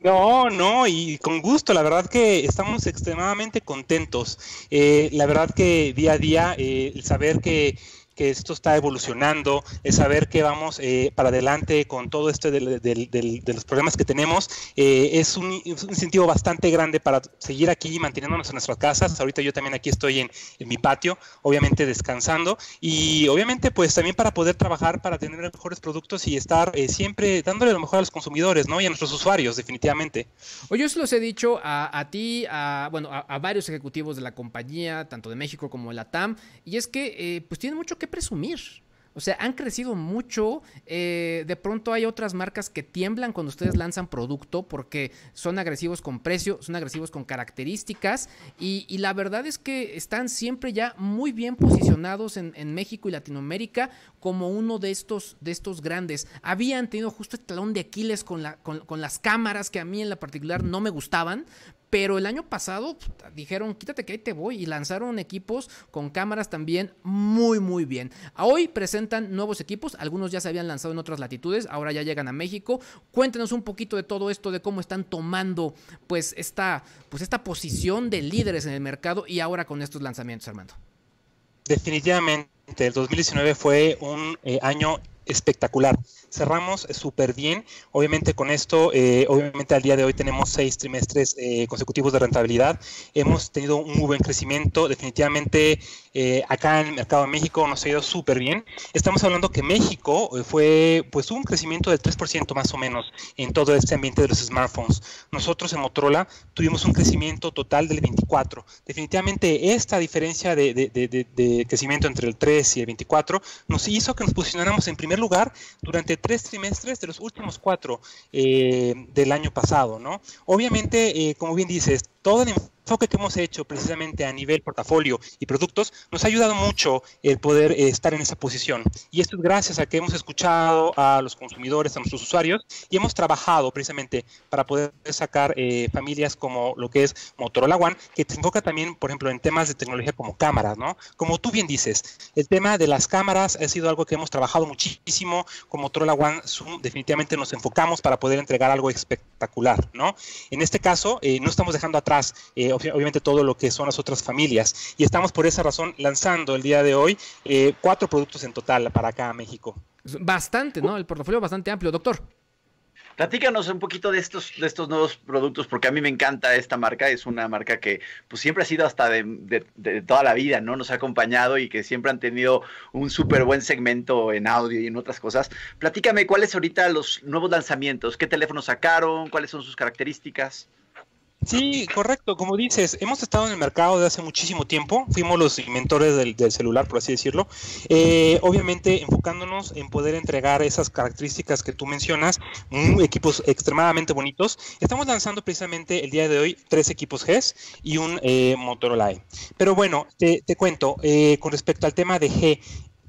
No, no, y con gusto, la verdad que estamos extremadamente contentos. Eh, la verdad que día a día, eh, el saber que que esto está evolucionando, es saber que vamos eh, para adelante con todo esto de, los problemas que tenemos, eh, es, un, es, incentivo bastante grande para seguir aquí manteniéndonos en nuestras casas. Ahorita yo también aquí estoy en, mi patio, obviamente descansando y obviamente pues también para poder trabajar, para tener mejores productos y estar eh, siempre dándole lo mejor a los consumidores, ¿no? Y a nuestros usuarios, definitivamente. Oye, yo se los he dicho a, ti, a, bueno, a, a, varios ejecutivos de la compañía, tanto de México como de la TAM, y es que eh, pues tienen mucho que presumir. O sea, han crecido mucho. Eh, de pronto hay otras marcas que tiemblan cuando ustedes lanzan producto porque son agresivos con precio, son agresivos con características. Y, la verdad es que están siempre ya muy bien posicionados en, México y Latinoamérica como uno de estos, de estos grandes. Habían tenido justo el talón de Aquiles con, con las cámaras que a mí en la particular no me gustaban, pero el año pasado dijeron, quítate que ahí te voy. Y lanzaron equipos con cámaras también muy, muy bien. Hoy presentan nuevos equipos. Algunos ya se habían lanzado en otras latitudes. Ahora ya llegan a México. Cuéntenos un poquito de todo esto, de cómo están tomando pues esta, pues esta posición de líderes en el mercado y ahora con estos lanzamientos, Armando. Definitivamente, el 2019 fue un eh, año espectacular. Cerramos súper bien. Obviamente con esto, eh, obviamente al día de hoy tenemos seis trimestres eh, consecutivos de rentabilidad. Hemos tenido un muy buen crecimiento. Definitivamente eh, acá en el mercado de México nos ha ido súper bien. Estamos hablando que México fue, pues un crecimiento del 3% más o menos en todo este ambiente de los smartphones. Nosotros en Motorola tuvimos un crecimiento total del 24. Definitivamente esta diferencia de, de, de, de crecimiento entre el 3 y el 24 nos hizo que nos posicionáramos en primer lugar durante tres trimestres de los últimos cuatro eh, del año pasado, ¿no? Obviamente, eh, como bien dices, todo el enfoque que hemos hecho precisamente a nivel portafolio y productos nos ha ayudado mucho el poder eh, estar en esa posición. Y esto es gracias a que hemos escuchado a los consumidores, a nuestros usuarios y hemos trabajado precisamente para poder sacar eh, familias como lo que es Motorola One, que se enfoca también, por ejemplo, en temas de tecnología como cámaras, ¿no? Como tú bien dices, el tema de las cámaras ha sido algo que hemos trabajado muchísimo. Con Motorola One Zoom definitivamente nos enfocamos para poder entregar algo espectacular, ¿no? En este caso, eh, no estamos dejando atrás eh, obviamente todo lo que son las otras familias. Y estamos por esa razón lanzando el día de hoy eh, cuatro productos en total para acá a México. Bastante, ¿no? El portafolio bastante amplio, doctor. Platícanos un poquito de estos, de estos nuevos productos, porque a mí me encanta esta marca, es una marca que pues siempre ha sido hasta de, de, de toda la vida, ¿no? Nos ha acompañado y que siempre han tenido un súper buen segmento en audio y en otras cosas. Platícame cuáles ahorita los nuevos lanzamientos, qué teléfonos sacaron, cuáles son sus características. Sí, correcto. Como dices, hemos estado en el mercado desde hace muchísimo tiempo. Fuimos los inventores del, celular, por así decirlo. Eh, obviamente, enfocándonos en poder entregar esas características que tú mencionas, mm, equipos extremadamente bonitos. Estamos lanzando precisamente el día de hoy tres equipos GES y un eh, Motorola E. Pero bueno, te, te cuento, eh, con respecto al tema de G,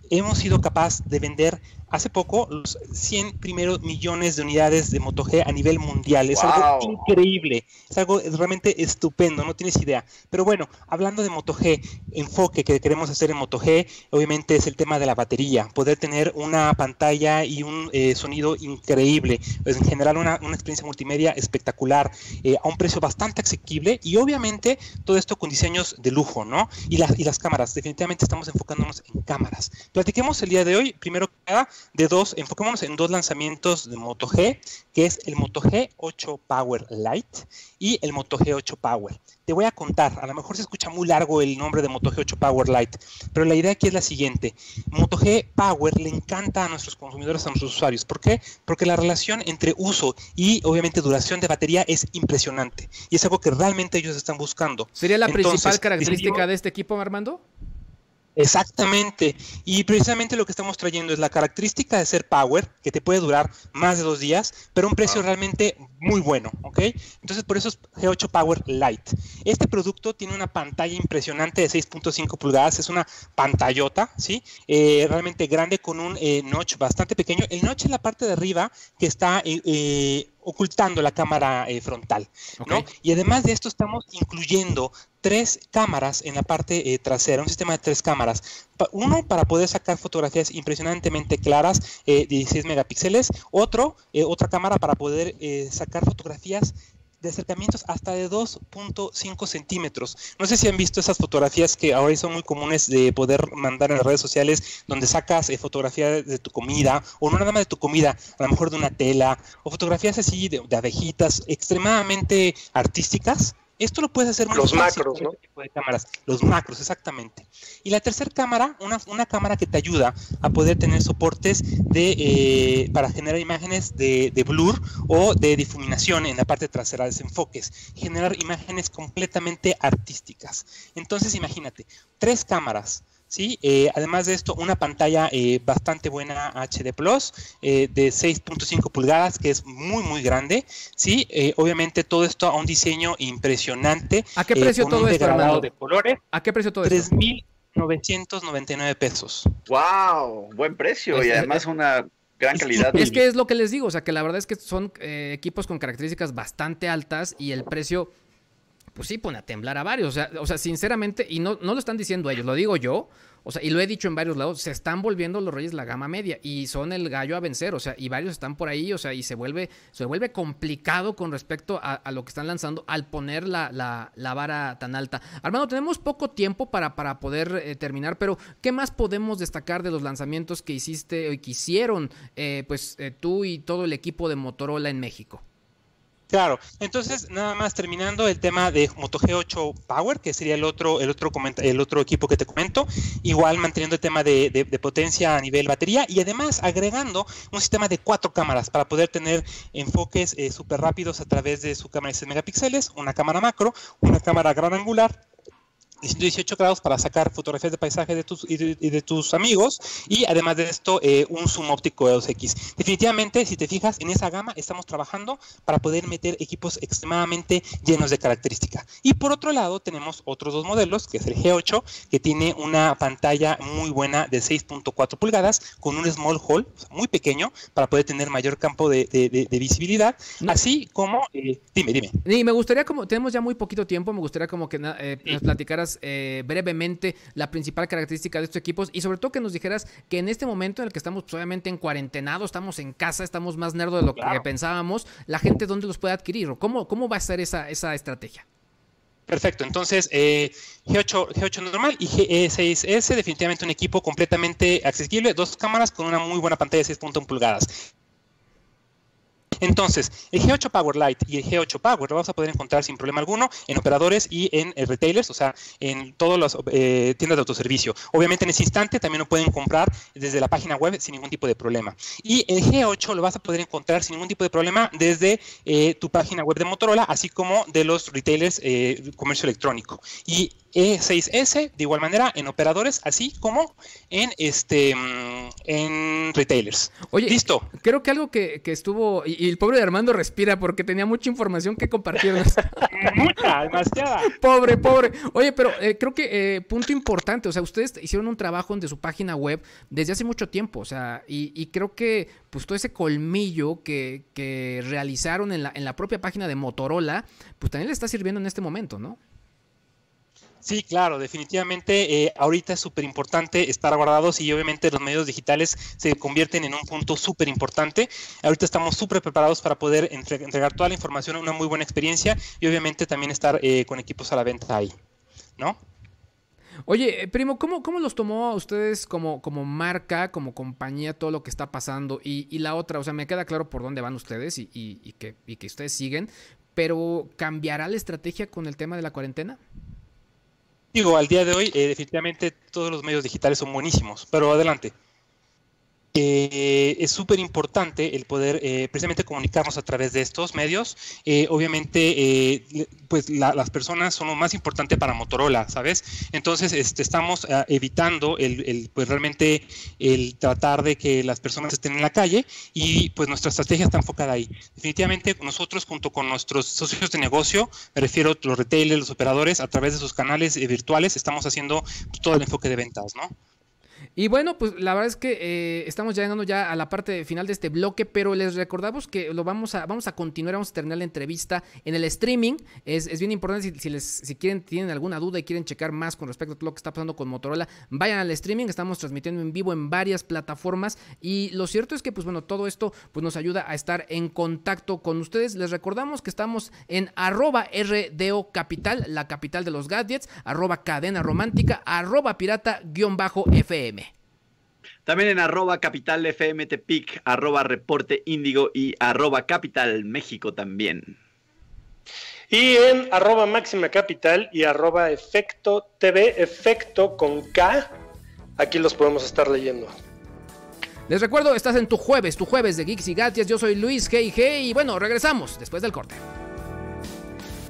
hemos sido capaz de vender hace poco los 100 primeros millones de unidades de Moto G a nivel mundial. Es wow. algo increíble, es algo realmente estupendo, no tienes idea. Pero bueno, hablando de Moto G, enfoque que queremos hacer en Moto G, obviamente es el tema de la batería, poder tener una pantalla y un eh, sonido increíble, pues en general una, una experiencia multimedia espectacular, eh, a un precio bastante asequible y obviamente todo esto con diseños de lujo, ¿no? Y, la, y las cámaras, definitivamente estamos enfocándonos en cámaras. Platiquemos el día de hoy, primero que nada, de dos, enfoquémonos en dos lanzamientos de Moto G, que es el Moto G8 Power Lite y el Moto G8 Power. Te voy a contar, a lo mejor se escucha muy largo el nombre de Moto G8 Power Lite, pero la idea aquí es la siguiente. Moto G Power le encanta a nuestros consumidores, a nuestros usuarios. ¿Por qué? Porque la relación entre uso y obviamente duración de batería es impresionante y es algo que realmente ellos están buscando. ¿Sería la Entonces, principal característica de este equipo, Armando? Exactamente. Y precisamente lo que estamos trayendo es la característica de ser power, que te puede durar más de dos días, pero a un precio realmente muy bueno, ¿ok? Entonces por eso es G8 Power Lite. Este producto tiene una pantalla impresionante de 6.5 pulgadas, es una pantallota, ¿sí? Eh, realmente grande con un eh, notch bastante pequeño. El notch en la parte de arriba que está eh, ocultando la cámara eh, frontal, ¿no? Y además de esto estamos incluyendo tres cámaras en la parte eh, trasera, un sistema de tres cámaras. Uno para poder sacar fotografías impresionantemente claras, eh, 16 megapíxeles. Otro, eh, otra cámara para poder eh, sacar fotografías de acercamientos hasta de 2.5 centímetros. No sé si han visto esas fotografías que ahora son muy comunes de poder mandar en las redes sociales, donde sacas eh, fotografías de tu comida, o no nada más de tu comida, a lo mejor de una tela, o fotografías así de abejitas extremadamente artísticas. Esto lo puedes hacer muy Los fácil macros, con ¿no? este tipo de cámaras. Los macros, exactamente. Y la tercera cámara, una, una cámara que te ayuda a poder tener soportes de, eh, para generar imágenes de, de blur o de difuminación en la parte trasera, desenfoques, generar imágenes completamente artísticas. Entonces, imagínate, tres cámaras. ¿Sí? Eh, además de esto, una pantalla eh, bastante buena HD Plus eh, de 6.5 pulgadas, que es muy, muy grande. ¿sí? Eh, obviamente todo esto a un diseño impresionante. ¿A qué eh, precio todo un esto, degradado Armando? de colores. ¿A qué precio todo esto? 3.999 pesos. ¡Wow! Buen precio Pues, y eh, además una gran calidad. Es que es lo que les digo, o sea que la verdad es que son eh, equipos con características bastante altas y el precio, pues sí, pone a temblar a varios. O sea, o sea sinceramente, y no, no lo están diciendo ellos, lo digo yo, o sea, y lo he dicho en varios lados, se están volviendo los Reyes la gama media y son el gallo a vencer, o sea, y varios están por ahí, o sea, y se vuelve, se vuelve complicado con respecto a, lo que están lanzando al poner la, la, la vara tan alta. Armando, tenemos poco tiempo para, para poder eh, terminar, pero ¿qué más podemos destacar de los lanzamientos que hiciste y que hicieron eh, pues eh, tú y todo el equipo de Motorola en México? Claro, entonces nada más terminando el tema de Moto G8 Power, que sería el otro, el otro el otro equipo que te comento, igual manteniendo el tema de, de- de potencia a nivel batería y además agregando un sistema de cuatro cámaras para poder tener enfoques eh, súper rápidos a través de su cámara de 6 megapíxeles, una cámara macro, una cámara gran angular y 118 grados para sacar fotografías de paisaje de tus, y, de, y de tus amigos y además de esto eh, un zoom óptico de 2X. Definitivamente, si te fijas, en esa gama estamos trabajando para poder meter equipos extremadamente llenos de características. Y por otro lado tenemos otros dos modelos, que es el G8, que tiene una pantalla muy buena de 6.4 pulgadas con un small hole, muy pequeño, para poder tener mayor campo de, de- de- de visibilidad, así como... eh, dime, dime. Y me gustaría, como tenemos ya muy poquito tiempo, me gustaría como que eh, nos platicaras eh, brevemente la principal característica de estos equipos y sobre todo que nos dijeras que en este momento en el que estamos pues, obviamente en cuarentenado, estamos en casa, estamos más nerdo de lo que pensábamos, la gente dónde los puede adquirir o cómo, cómo va a ser esa, esa estrategia. Perfecto, entonces eh, G8, G8 normal y G6S definitivamente un equipo completamente accesible, dos cámaras con una muy buena pantalla de 6.1 pulgadas. Entonces, el G8 Power Lite y el G8 Power lo vas a poder encontrar sin problema alguno en operadores y en eh, retailers, o sea, en todas las eh, tiendas de autoservicio. Obviamente en ese instante también lo pueden comprar desde la página web sin ningún tipo de problema. Y el G8 lo vas a poder encontrar sin ningún tipo de problema desde eh, tu página web de Motorola, así como de los retailers comercio electrónico. Y E6S de igual manera en operadores, así como en este mm, en retailers. Oye, listo. Creo que algo que, que estuvo, y, y el pobre de Armando respira porque tenía mucha información que compartirnos. Mucha, demasiada. Pobre, pobre. Oye, pero eh, creo que eh, punto importante, o sea, ustedes hicieron un trabajo de su página web desde hace mucho tiempo, o sea, y, y creo que pues todo ese colmillo que, que realizaron en la, en la propia página de Motorola, pues también le está sirviendo en este momento, ¿no? Sí, claro, definitivamente eh, ahorita es súper importante estar guardados y obviamente los medios digitales se convierten en un punto súper importante. Ahorita estamos súper preparados para poder entre- entregar toda la información, una muy buena experiencia y obviamente también estar eh, con equipos a la venta ahí, ¿no? Oye, eh, primo, ¿cómo, ¿cómo los tomó a ustedes como, como marca, como compañía, todo lo que está pasando? Y, y la otra, o sea, me queda claro por dónde van ustedes y, y, y que, y que ustedes siguen, pero ¿cambiará la estrategia con el tema de la cuarentena? Digo, al día de hoy, eh, definitivamente todos los medios digitales son buenísimos, pero adelante. Eh, es súper importante el poder eh, precisamente comunicarnos a través de estos medios. Eh, obviamente, eh, pues la- las personas son lo más importante para Motorola, ¿sabes? Entonces, este, estamos ah, evitando el, el, pues realmente el tratar de que las personas estén en la calle y pues nuestra estrategia está enfocada ahí. Definitivamente, nosotros junto con nuestros socios de negocio, me refiero a los retailers, los operadores, a través de sus canales eh, virtuales, estamos haciendo todo el enfoque de ventas, ¿no? Y bueno, pues la verdad es que eh, estamos llegando ya a la parte final de este bloque, pero les recordamos que lo vamos a, vamos a continuar, vamos a terminar la entrevista en el streaming. Es, es bien importante si, les, si quieren, tienen alguna duda y quieren checar más con respecto a lo que está pasando con Motorola, vayan al streaming, estamos transmitiendo en vivo en varias plataformas. Y lo cierto es que, pues bueno, todo esto pues, nos ayuda a estar en contacto con ustedes. Les recordamos que estamos en arroba RDO Capital, la capital de los gadgets, arroba cadena romántica, arroba pirata guion bajo FM. También en arroba capital FM Tepic, arroba reporte índigo y arroba capital México también. Y en arroba máxima capital y arroba efecto TV, efecto con K, aquí los podemos estar leyendo. Les recuerdo, estás en tu jueves, tu jueves de Geeks y Gadgets. Yo soy Luis G.I.G. y bueno, regresamos después del corte.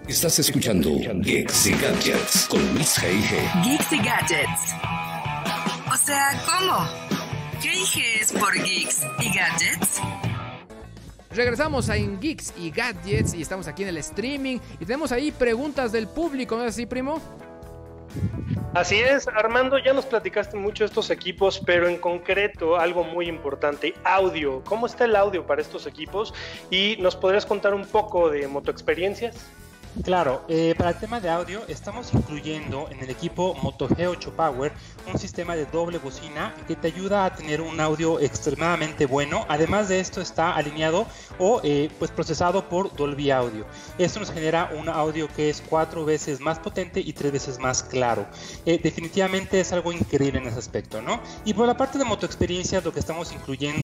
Estás escuchando Geeks y Gadgets con Luis G.I.G. Geeks y Gadgets. O sea, ¿cómo? ¿Qué dije es por Geeks y Gadgets? Regresamos a en Geeks y Gadgets y estamos aquí en el streaming y tenemos ahí preguntas del público, ¿no es así, primo? Así es, Armando, ya nos platicaste mucho de estos equipos, pero en concreto algo muy importante, audio. ¿Cómo está el audio para estos equipos? Y nos podrías contar un poco de motoexperiencias. Claro, eh, para el tema de audio estamos incluyendo en el equipo Moto G8 Power un sistema de doble bocina que te ayuda a tener un audio extremadamente bueno. Además de esto está alineado o eh, pues procesado por Dolby Audio. Esto nos genera un audio que es cuatro veces más potente y tres veces más claro. Eh, definitivamente es algo increíble en ese aspecto, ¿no? Y por la parte de moto experiencias lo que estamos incluyendo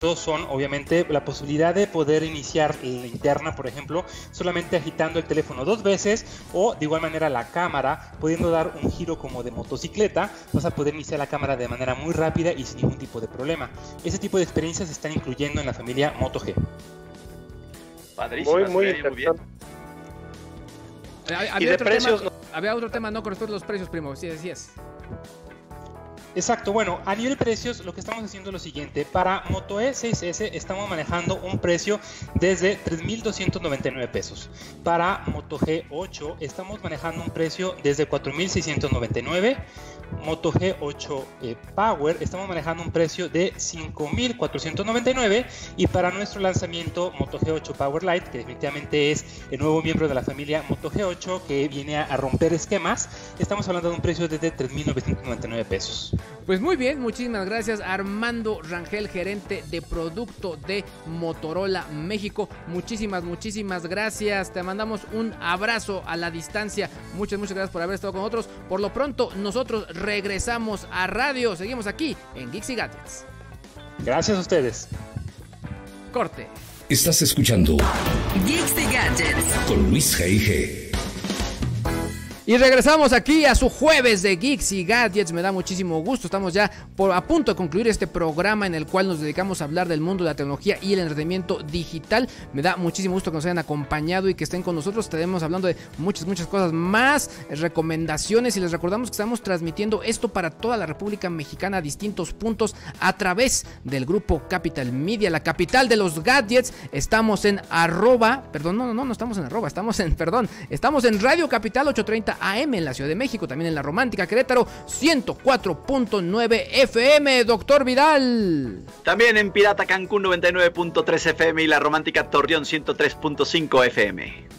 Dos son obviamente la posibilidad de poder iniciar la interna, por ejemplo, solamente agitando el teléfono dos veces o de igual manera la cámara, pudiendo dar un giro como de motocicleta, vas a poder iniciar la cámara de manera muy rápida y sin ningún tipo de problema. Ese tipo de experiencias se están incluyendo en la familia Moto G. Padrísimo. Muy, muy bien. Eh, Y Había de otro, precios, tema, había otro tema, no, con respecto a los precios, primo. Sí, así es. Exacto, bueno, a nivel precios lo que estamos haciendo es lo siguiente, para Moto E6S estamos manejando un precio desde 3.299 pesos, para Moto G8 estamos manejando un precio desde 4.699, Moto G8 eh, Power estamos manejando un precio de 5.499 y para nuestro lanzamiento Moto G8 Power Lite, que definitivamente es el nuevo miembro de la familia Moto G8 que viene a, romper esquemas, estamos hablando de un precio desde 3.999 pesos. Pues muy bien, muchísimas gracias Armando Rangel, gerente de producto de Motorola México. Muchísimas, muchísimas gracias. Te mandamos un abrazo a la distancia. Muchas, muchas gracias por haber estado con nosotros. Por lo pronto, nosotros regresamos a radio. Seguimos aquí en Geeks y Gadgets. Gracias a ustedes. Corte. Estás escuchando Geeks y Gadgets. con Luis G.I.G. Y regresamos aquí a su jueves de Geeks y Gadgets. Me da muchísimo gusto. Estamos ya por, a punto de concluir este programa en el cual nos dedicamos a hablar del mundo de la tecnología y el entretenimiento digital. Me da muchísimo gusto que nos hayan acompañado y que estén con nosotros. Estaremos hablando de muchas, muchas cosas más, recomendaciones y les recordamos que estamos transmitiendo esto para toda la República Mexicana a distintos puntos a través del grupo Capital Media, la capital de los gadgets. Estamos en arroba, perdón, no, no, no, no estamos en arroba, estamos en, perdón, estamos en Radio Capital 830 AM en la Ciudad de México, también en la Romántica Querétaro 104.9 FM, doctor Vidal. También en Pirata Cancún 99.3 FM y la Romántica Torreón 103.5 FM.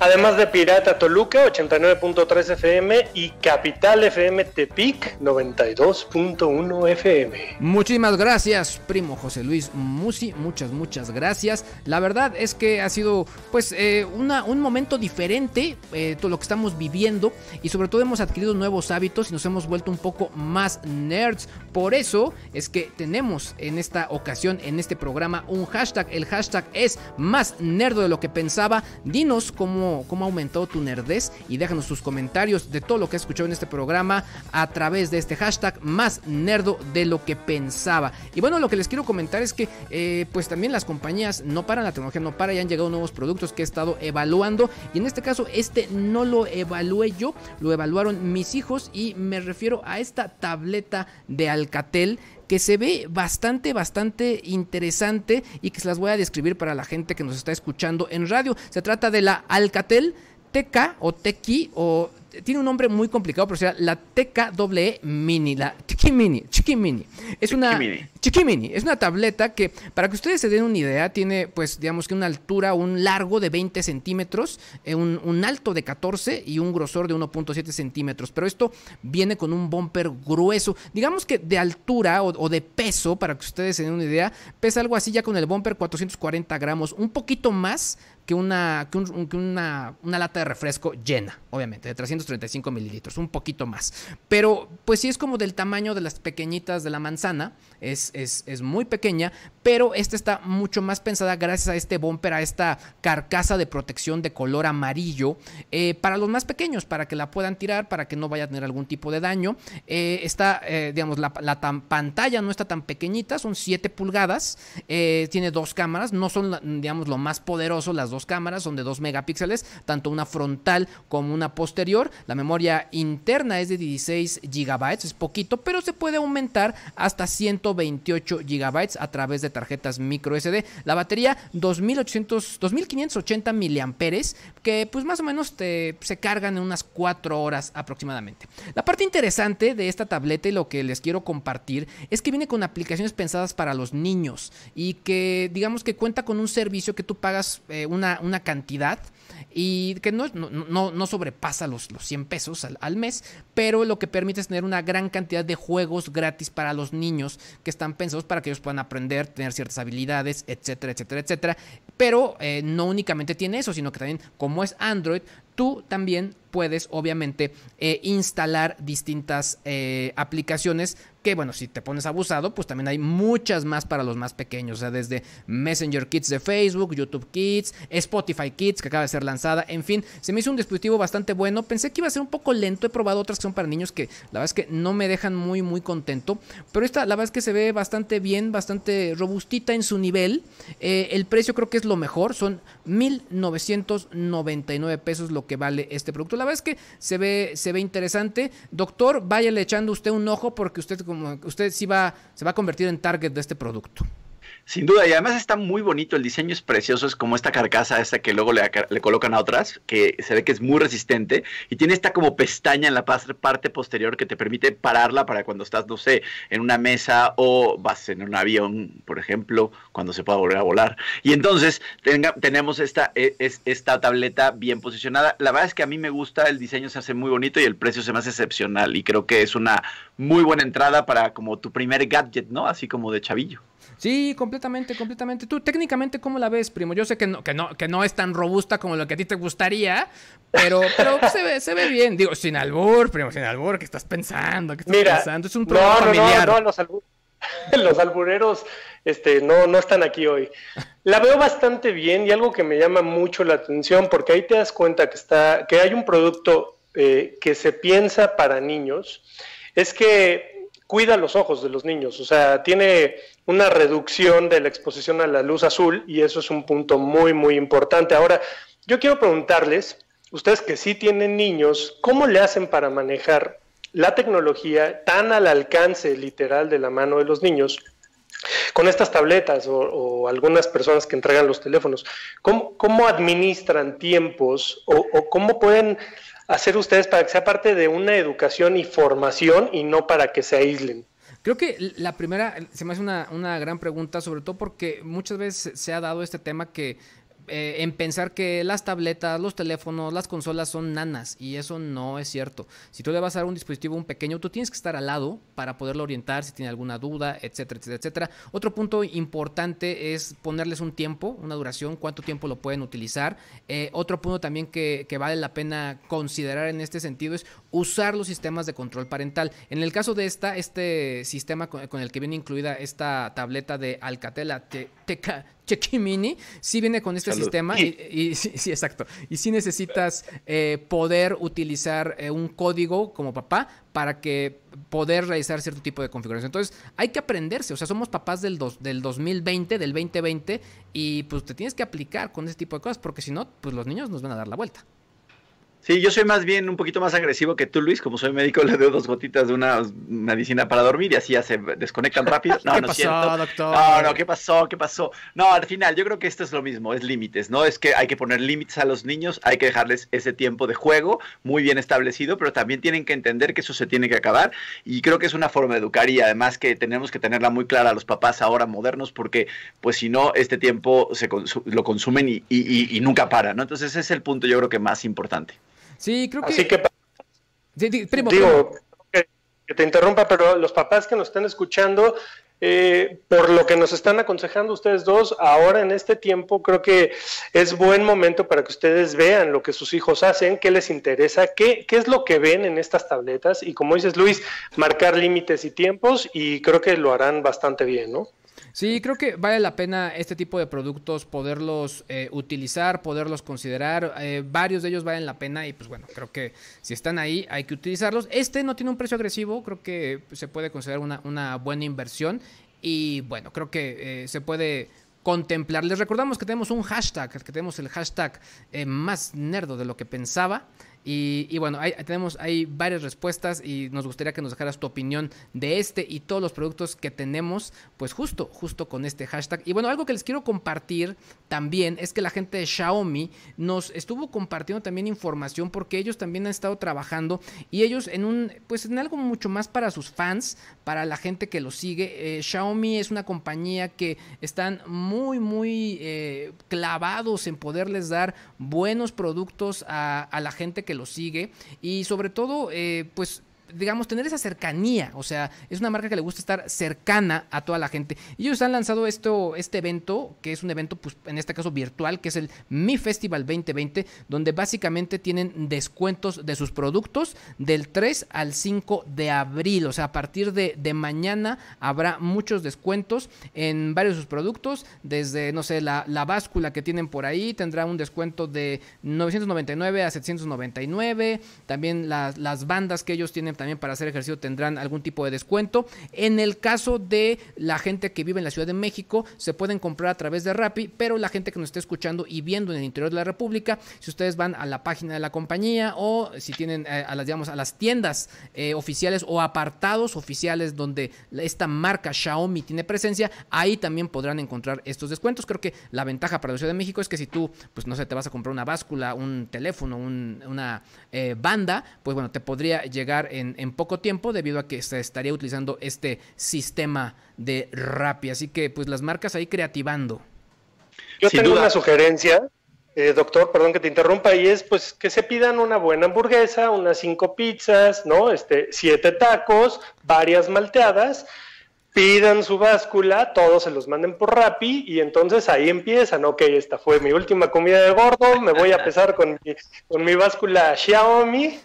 Además de Pirata Toluca 89.3 FM y Capital FM Tepic 92.1 FM. Muchísimas gracias, primo José Luis Musi. Muchas, muchas gracias. La verdad es que ha sido pues eh, una, un momento diferente eh, todo lo que estamos viviendo y sobre todo hemos adquirido nuevos hábitos y nos hemos vuelto un poco más nerds. Por eso es que tenemos en esta ocasión, en este programa, un hashtag. El hashtag es más nerdo de lo que pensaba. Dinos cómo cómo, ha aumentado tu nerdez y déjanos tus comentarios de todo lo que has escuchado en este programa a través de este hashtag más nerdo de lo que pensaba. Y bueno, lo que les quiero comentar es que eh, pues también las compañías no paran, la tecnología no para, y han llegado nuevos productos que he estado evaluando y en este caso este no lo evalué yo, lo evaluaron mis hijos y me refiero a esta tableta de Alcatel que se ve bastante, bastante interesante y que se las voy a describir para la gente que nos está escuchando en radio. Se trata de la Alcatel TK o TK o tiene un nombre muy complicado, pero sea la TKWE Mini, la Chiqui Mini, Chiqui Mini. Es una Chiqui Mini, es una tableta que, para que ustedes se den una idea, tiene, pues, digamos que una altura, un largo de 20 centímetros, eh, un, alto de 14 y un grosor de 1.7 centímetros. Pero esto viene con un bumper grueso. Digamos que de altura o, de peso, para que ustedes se den una idea, pesa algo así ya con el bumper 440 gramos, un poquito más que una, que, una, una, lata de refresco llena, obviamente, de 335 mililitros, un poquito más. Pero pues sí es como del tamaño de las pequeñitas de la manzana, es, es, es muy pequeña, pero esta está mucho más pensada gracias a este bumper, a esta carcasa de protección de color amarillo, eh, para los más pequeños, para que la puedan tirar, para que no vaya a tener algún tipo de daño. Eh, está, eh, digamos, la, la pantalla no está tan pequeñita, son 7 pulgadas, tiene dos cámaras, no son, digamos, lo más poderoso las dos cámaras, son de 2 megapíxeles, tanto una frontal como una posterior. La memoria interna es de 16 gigabytes, es poquito, pero se puede aumentar hasta 128 gigabytes a través de tarjetas micro SD. La batería 2800, 2580 miliamperes, que pues más o menos te, se cargan en unas 4 horas aproximadamente. La parte interesante de esta tableta y lo que les quiero compartir es que viene con aplicaciones pensadas para los niños y que digamos que cuenta con un servicio que tú pagas eh, una una, cantidad y que no, no, no sobrepasa los, los 100 pesos al, mes, pero lo que permite es tener una gran cantidad de juegos gratis para los niños que están pensados para que ellos puedan aprender, tener ciertas habilidades, etcétera, etcétera, etcétera. Pero eh, no únicamente tiene eso, sino que también como es Android, tú también puedes obviamente eh, instalar distintas eh, aplicaciones bueno, si te pones abusado, pues también hay muchas más para los más pequeños, o sea, desde Messenger Kids de Facebook, YouTube Kids, Spotify Kids que acaba de ser lanzada, en fin, se me hizo un dispositivo bastante bueno, pensé que iba a ser un poco lento, he probado otras que son para niños que la verdad es que no me dejan muy muy contento, pero esta la verdad es que se ve bastante bien, bastante robustita en su nivel, eh, el precio creo que es lo mejor, son 1999 pesos lo que vale este producto. La verdad es que se ve, se ve interesante. Doctor, váyale echando usted un ojo porque usted, como usted sí va, se va a convertir en target de este producto. Sin duda, y además está muy bonito, el diseño es precioso, es como esta carcasa esta que luego le, colocan a otras, que se ve que es muy resistente y tiene esta como pestaña en la parte posterior que te permite pararla para cuando estás, no sé, en una mesa o vas en un avión, por ejemplo, cuando se pueda volver a volar. Y entonces tenga, tenemos esta, e, es, esta tableta bien posicionada. La verdad es que a mí me gusta, el diseño se hace muy bonito y el precio se me hace excepcional y creo que es una muy buena entrada para como tu primer gadget, ¿no? Así como de chavillo. Sí, completamente, completamente. Tú técnicamente cómo la ves, primo? Yo sé que no, que no, que no es tan robusta como lo que a ti te gustaría, pero, pero se, ve, se ve bien. Digo, sin albur, primo, sin albur, ¿qué estás pensando? ¿Qué estás pensando? Es un problema familiar. No, no, los, los albureros este, no, no están aquí hoy. La veo bastante bien y algo que me llama mucho la atención, porque ahí te das cuenta que está, que hay un producto eh, que se piensa para niños es que cuida los ojos de los niños, o sea, tiene una reducción de la exposición a la luz azul y eso es un punto muy, muy importante. Ahora, yo quiero preguntarles, ustedes que sí tienen niños, ¿cómo le hacen para manejar la tecnología tan al alcance literal de la mano de los niños? con estas tabletas o, algunas personas que entregan los teléfonos, ¿cómo, administran tiempos o, cómo pueden hacer ustedes para que sea parte de una educación y formación y no para que se aíslen? Creo que la primera se me hace una, una gran pregunta, sobre todo porque muchas veces se ha dado este tema que eh, en pensar que las tabletas, los teléfonos, las consolas son nanas y eso no es cierto. Si tú le vas a dar un dispositivo un pequeño, tú tienes que estar al lado para poderlo orientar si tiene alguna duda, etcétera, etcétera, etcétera. Otro punto importante es ponerles un tiempo, una duración, cuánto tiempo lo pueden utilizar. Eh, otro punto también que, vale la pena considerar en este sentido es usar los sistemas de control parental. En el caso de esta, este sistema con, el que viene incluida esta tableta de Alcatel, TK Checky Mini sí viene con este sistema y, sí, exacto. Y sí necesitas eh, poder utilizar eh, un código como papá para que poder realizar cierto tipo de configuración. Entonces, hay que aprenderse. O sea, somos papás del, dos, del 2020, del 2020 y pues te tienes que aplicar con ese tipo de cosas porque si no, pues los niños nos van a dar la vuelta. Sí, yo soy más bien un poquito más agresivo que tú, Luis. Como soy médico, le doy dos gotitas de una medicina para dormir y así ya se desconectan rápido. No, ¿Qué no pasó, doctor? No, no, ¿qué pasó? ¿Qué pasó? No, al final, yo creo que esto es lo mismo, es límites, ¿no? Es que hay que poner límites a los niños, hay que dejarles ese tiempo de juego muy bien establecido, pero también tienen que entender que eso se tiene que acabar. Y creo que es una forma de educar y además que tenemos que tenerla muy clara a los papás ahora modernos, porque pues si no, este tiempo se lo consumen y, y nunca para, ¿no? Entonces ese es el punto yo creo que más importante. Sí, creo que... Así que... digo, Que, te interrumpa, pero los papás que nos están escuchando, eh, por lo que nos están aconsejando ustedes dos, ahora en este tiempo creo que es buen momento para que ustedes vean lo que sus hijos hacen, qué les interesa, qué, qué es lo que ven en estas tabletas y como dices Luis, marcar límites y tiempos y creo que lo harán bastante bien, ¿no? Sí, creo que vale la pena este tipo de productos poderlos eh, utilizar, poderlos considerar. Eh, varios de ellos valen la pena y pues bueno, creo que si están ahí hay que utilizarlos. Este no tiene un precio agresivo, creo que se puede considerar una, buena inversión y bueno, creo que eh, se puede contemplar. Les recordamos que tenemos un hashtag, que tenemos el hashtag más nerdo de lo que pensaba. Y, bueno, tenemos ahí varias respuestas y nos gustaría que nos dejaras tu opinión de este y todos los productos que tenemos, pues justo, justo con este hashtag. Y bueno, algo que les quiero compartir también es que la gente de Xiaomi nos estuvo compartiendo también información porque ellos también han estado trabajando y ellos en un, pues en algo mucho más para sus fans, para la gente que los sigue. Eh, Xiaomi es una compañía que están muy, muy eh, clavados en poderles dar buenos productos a, a la gente que lo sigue. Y sobre todo, eh, pues digamos, tener esa cercanía. O sea, es una marca que le gusta estar cercana a toda la gente. Y ellos han lanzado esto, este evento, que es un evento, pues, en este caso virtual, que es el Mi Festival 2020, donde básicamente tienen descuentos de sus productos del 3 al 5 de abril. O sea, a partir de, de mañana habrá muchos descuentos en varios de sus productos. Desde, no sé, la, la báscula que tienen por ahí tendrá un descuento de 999 a 799. También las, las bandas que ellos tienen también para hacer ejercicio tendrán algún tipo de descuento. En el caso de la gente que vive en la Ciudad de México, se pueden comprar a través de Rappi, pero la gente que nos esté escuchando y viendo en el interior de la República, si ustedes van a la página de la compañía o si tienen eh, a las digamos a las tiendas eh, oficiales o apartados oficiales donde esta marca Xiaomi tiene presencia, ahí también podrán encontrar estos descuentos. Creo que la ventaja para la Ciudad de México es que si tú, pues no sé, te vas a comprar una báscula, un teléfono, una eh, banda, pues bueno, te podría llegar en en, poco tiempo debido a que se estaría utilizando este sistema de Rappi. Así que pues las marcas ahí creativando. Yo tengo una sugerencia, eh, doctor, perdón que te interrumpa, y es pues que se pidan una buena hamburguesa, unas cinco pizzas, ¿no? Este, siete tacos, varias malteadas pidan su báscula, todos se los manden por Rappi y entonces ahí empiezan, ok, esta fue mi última comida de gordo, me voy a pesar con mi, con mi báscula Xiaomi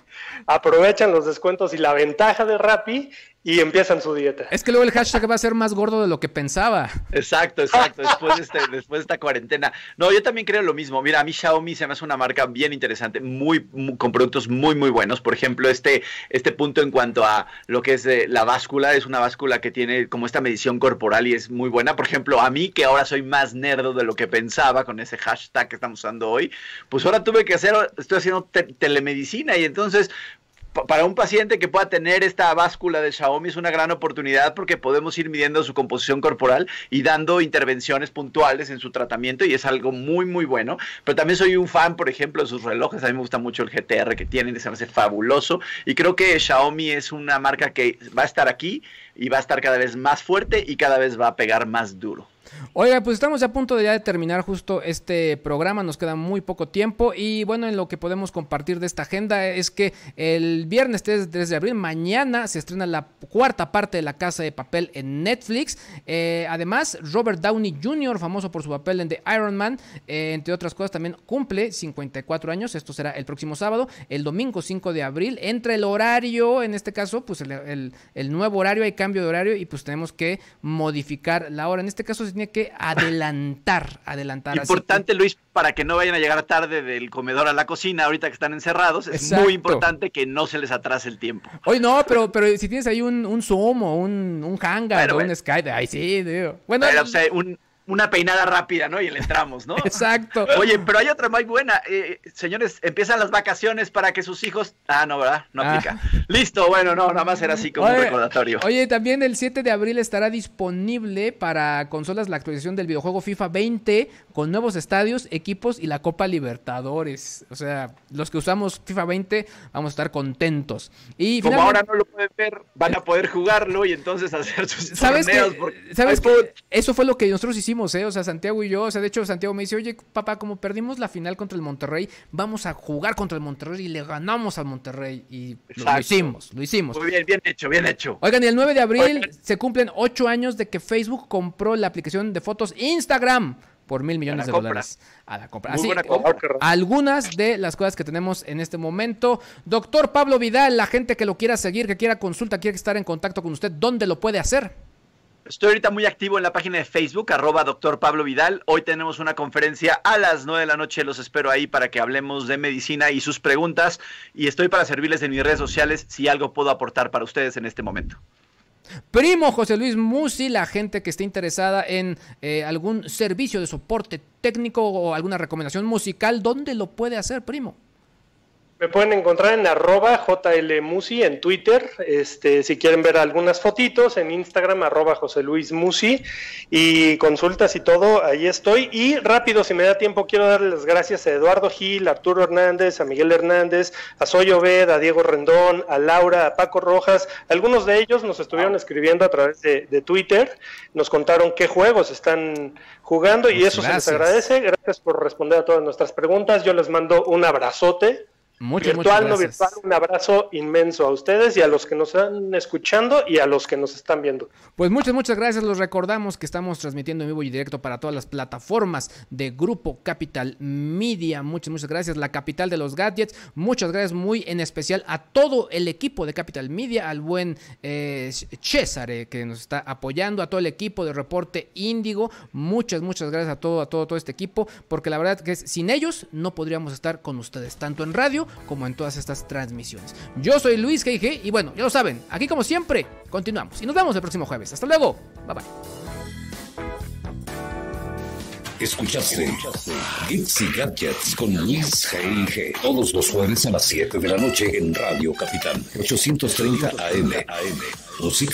aprovechan los descuentos y la ventaja de Rappi y empiezan su dieta. Es que luego el hashtag va a ser más gordo de lo que pensaba. Exacto, exacto, después de, este, después de esta cuarentena. No, yo también creo lo mismo. Mira, a mí Xiaomi se me hace una marca bien interesante, muy, con productos muy, muy buenos. Por ejemplo, este, este punto en cuanto a lo que es eh, la báscula, es una báscula que tiene como esta medición corporal y es muy buena. Por ejemplo, a mí que ahora soy más nerdo de lo que pensaba con ese hashtag que estamos usando hoy, pues ahora tuve que hacer, estoy haciendo telemedicina y entonces para un paciente que pueda tener esta báscula de Xiaomi es una gran oportunidad porque podemos ir midiendo su composición corporal y dando intervenciones puntuales en su tratamiento y es algo muy muy bueno. Pero también soy un fan, por ejemplo, de sus relojes. A mí me gusta mucho el GTR que tienen, se me hace fabuloso y creo que Xiaomi es una marca que va a estar aquí y va a estar cada vez más fuerte y cada vez va a pegar más duro. Oiga, pues estamos a punto de terminar justo este programa, nos queda muy poco tiempo y bueno, en lo que podemos compartir de esta agenda es que el viernes 3, de abril, mañana se estrena la cuarta parte de La Casa de Papel en Netflix. Eh, además, Robert Downey Jr., famoso por su papel en The Iron Man, eh, entre otras cosas, también cumple 54 años, esto será el próximo sábado, el domingo 5 de abril, entre el horario, en este caso, pues el, el nuevo horario, hay cambio de horario y pues tenemos que modificar la hora. En este caso tiene que adelantar, adelantar. Importante, Luis, para que no vayan a llegar tarde del comedor a la cocina ahorita que están encerrados, es muy importante que no se les atrase el tiempo. Hoy no, pero, pero si tienes ahí un, un Zoom o un, un Hangout o un Skype, ahí sí, digo. Bueno, o sea, un, una peinada rápida, ¿no? Y le entramos, ¿no? Exacto. Oye, pero hay otra muy buena. Eh, señores, empiezan las vacaciones para que sus hijos. Ah, no, ¿verdad? No ah. aplica. Listo, bueno, no, nada más era así como un recordatorio. Oye, también el 7 de abril estará disponible para consolas la actualización del videojuego FIFA 20 con nuevos estadios, equipos y la Copa Libertadores. O sea, los que usamos FIFA 20 vamos a estar contentos. Y como ahora no lo pueden ver, van a poder jugarlo y entonces hacer sus ¿Sabes torneos. ¿Sabes qué? Eso fue lo que nosotros hicimos ¿eh? O sea, Santiago y yo, o sea, de hecho Santiago me dice, oye, papá, como perdimos la final contra el Monterrey, vamos a jugar contra el Monterrey y le ganamos al Monterrey. Y lo, hicimos, lo hicimamos. Muy bien, bien hecho, bien hecho. Oigan, y el 9 de abril se cumplen 8 años de que Facebook compró la aplicación de fotos Instagram por mil millones de dólares a la compra. Así, algunas de las cosas que tenemos en este momento. Doctor Pablo Vidal, la gente que lo quiera seguir, que quiera consulta, quiere estar en contacto con usted, ¿dónde lo puede hacer? Estoy ahorita muy activo en la página de Facebook, arroba doctor Pablo Vidal. Hoy tenemos una conferencia a las 9 de la noche. Los espero ahí para que hablemos de medicina y sus preguntas. Y estoy para servirles en mis redes sociales si algo puedo aportar para ustedes en este momento. Primo José Luis Musi, la gente que esté interesada en eh, algún servicio de soporte técnico o alguna recomendación musical, ¿dónde lo puede hacer, primo? Me pueden encontrar en arroba JLMusi en Twitter, este, si quieren ver algunas fotitos, en Instagram arroba José Luis Musi y consultas y todo, ahí estoy. Y rápido, si me da tiempo, quiero darles las gracias a Eduardo Gil, a Arturo Hernández, a Miguel Hernández, a Soy Obed, a Diego Rendón, a Laura, a Paco Rojas. Algunos de ellos nos estuvieron escribiendo a través de, Twitter, nos contaron qué juegos están jugando y eso se les agradece. Gracias por responder a todas nuestras preguntas. Yo les mando un abrazote virtual, no virtual, un abrazo inmenso a ustedes y a los que nos están escuchando y a los que nos están viendo. Pues muchas, muchas gracias. Los recordamos que estamos transmitiendo en vivo y directo para todas las plataformas de Grupo Capital Media. Muchas, muchas gracias. La capital de los gadgets. Muchas gracias muy en especial a todo el equipo de Capital Media, al buen eh, César que nos está apoyando, a todo el equipo de Reporte Índigo. Muchas, muchas gracias a todo, a todo, todo este equipo, porque la verdad que sin ellos no podríamos estar con ustedes, tanto en radio como en todas estas transmisiones. Yo soy Luis G.G. y bueno, ya lo saben, aquí como siempre, continuamos y nos vemos el próximo jueves. Hasta luego. Bye bye. Escuchaste Gits y Gadgets con Luis G.I.G. Todos los jueves a las 7 de la noche en Radio Capital 830 AM. Música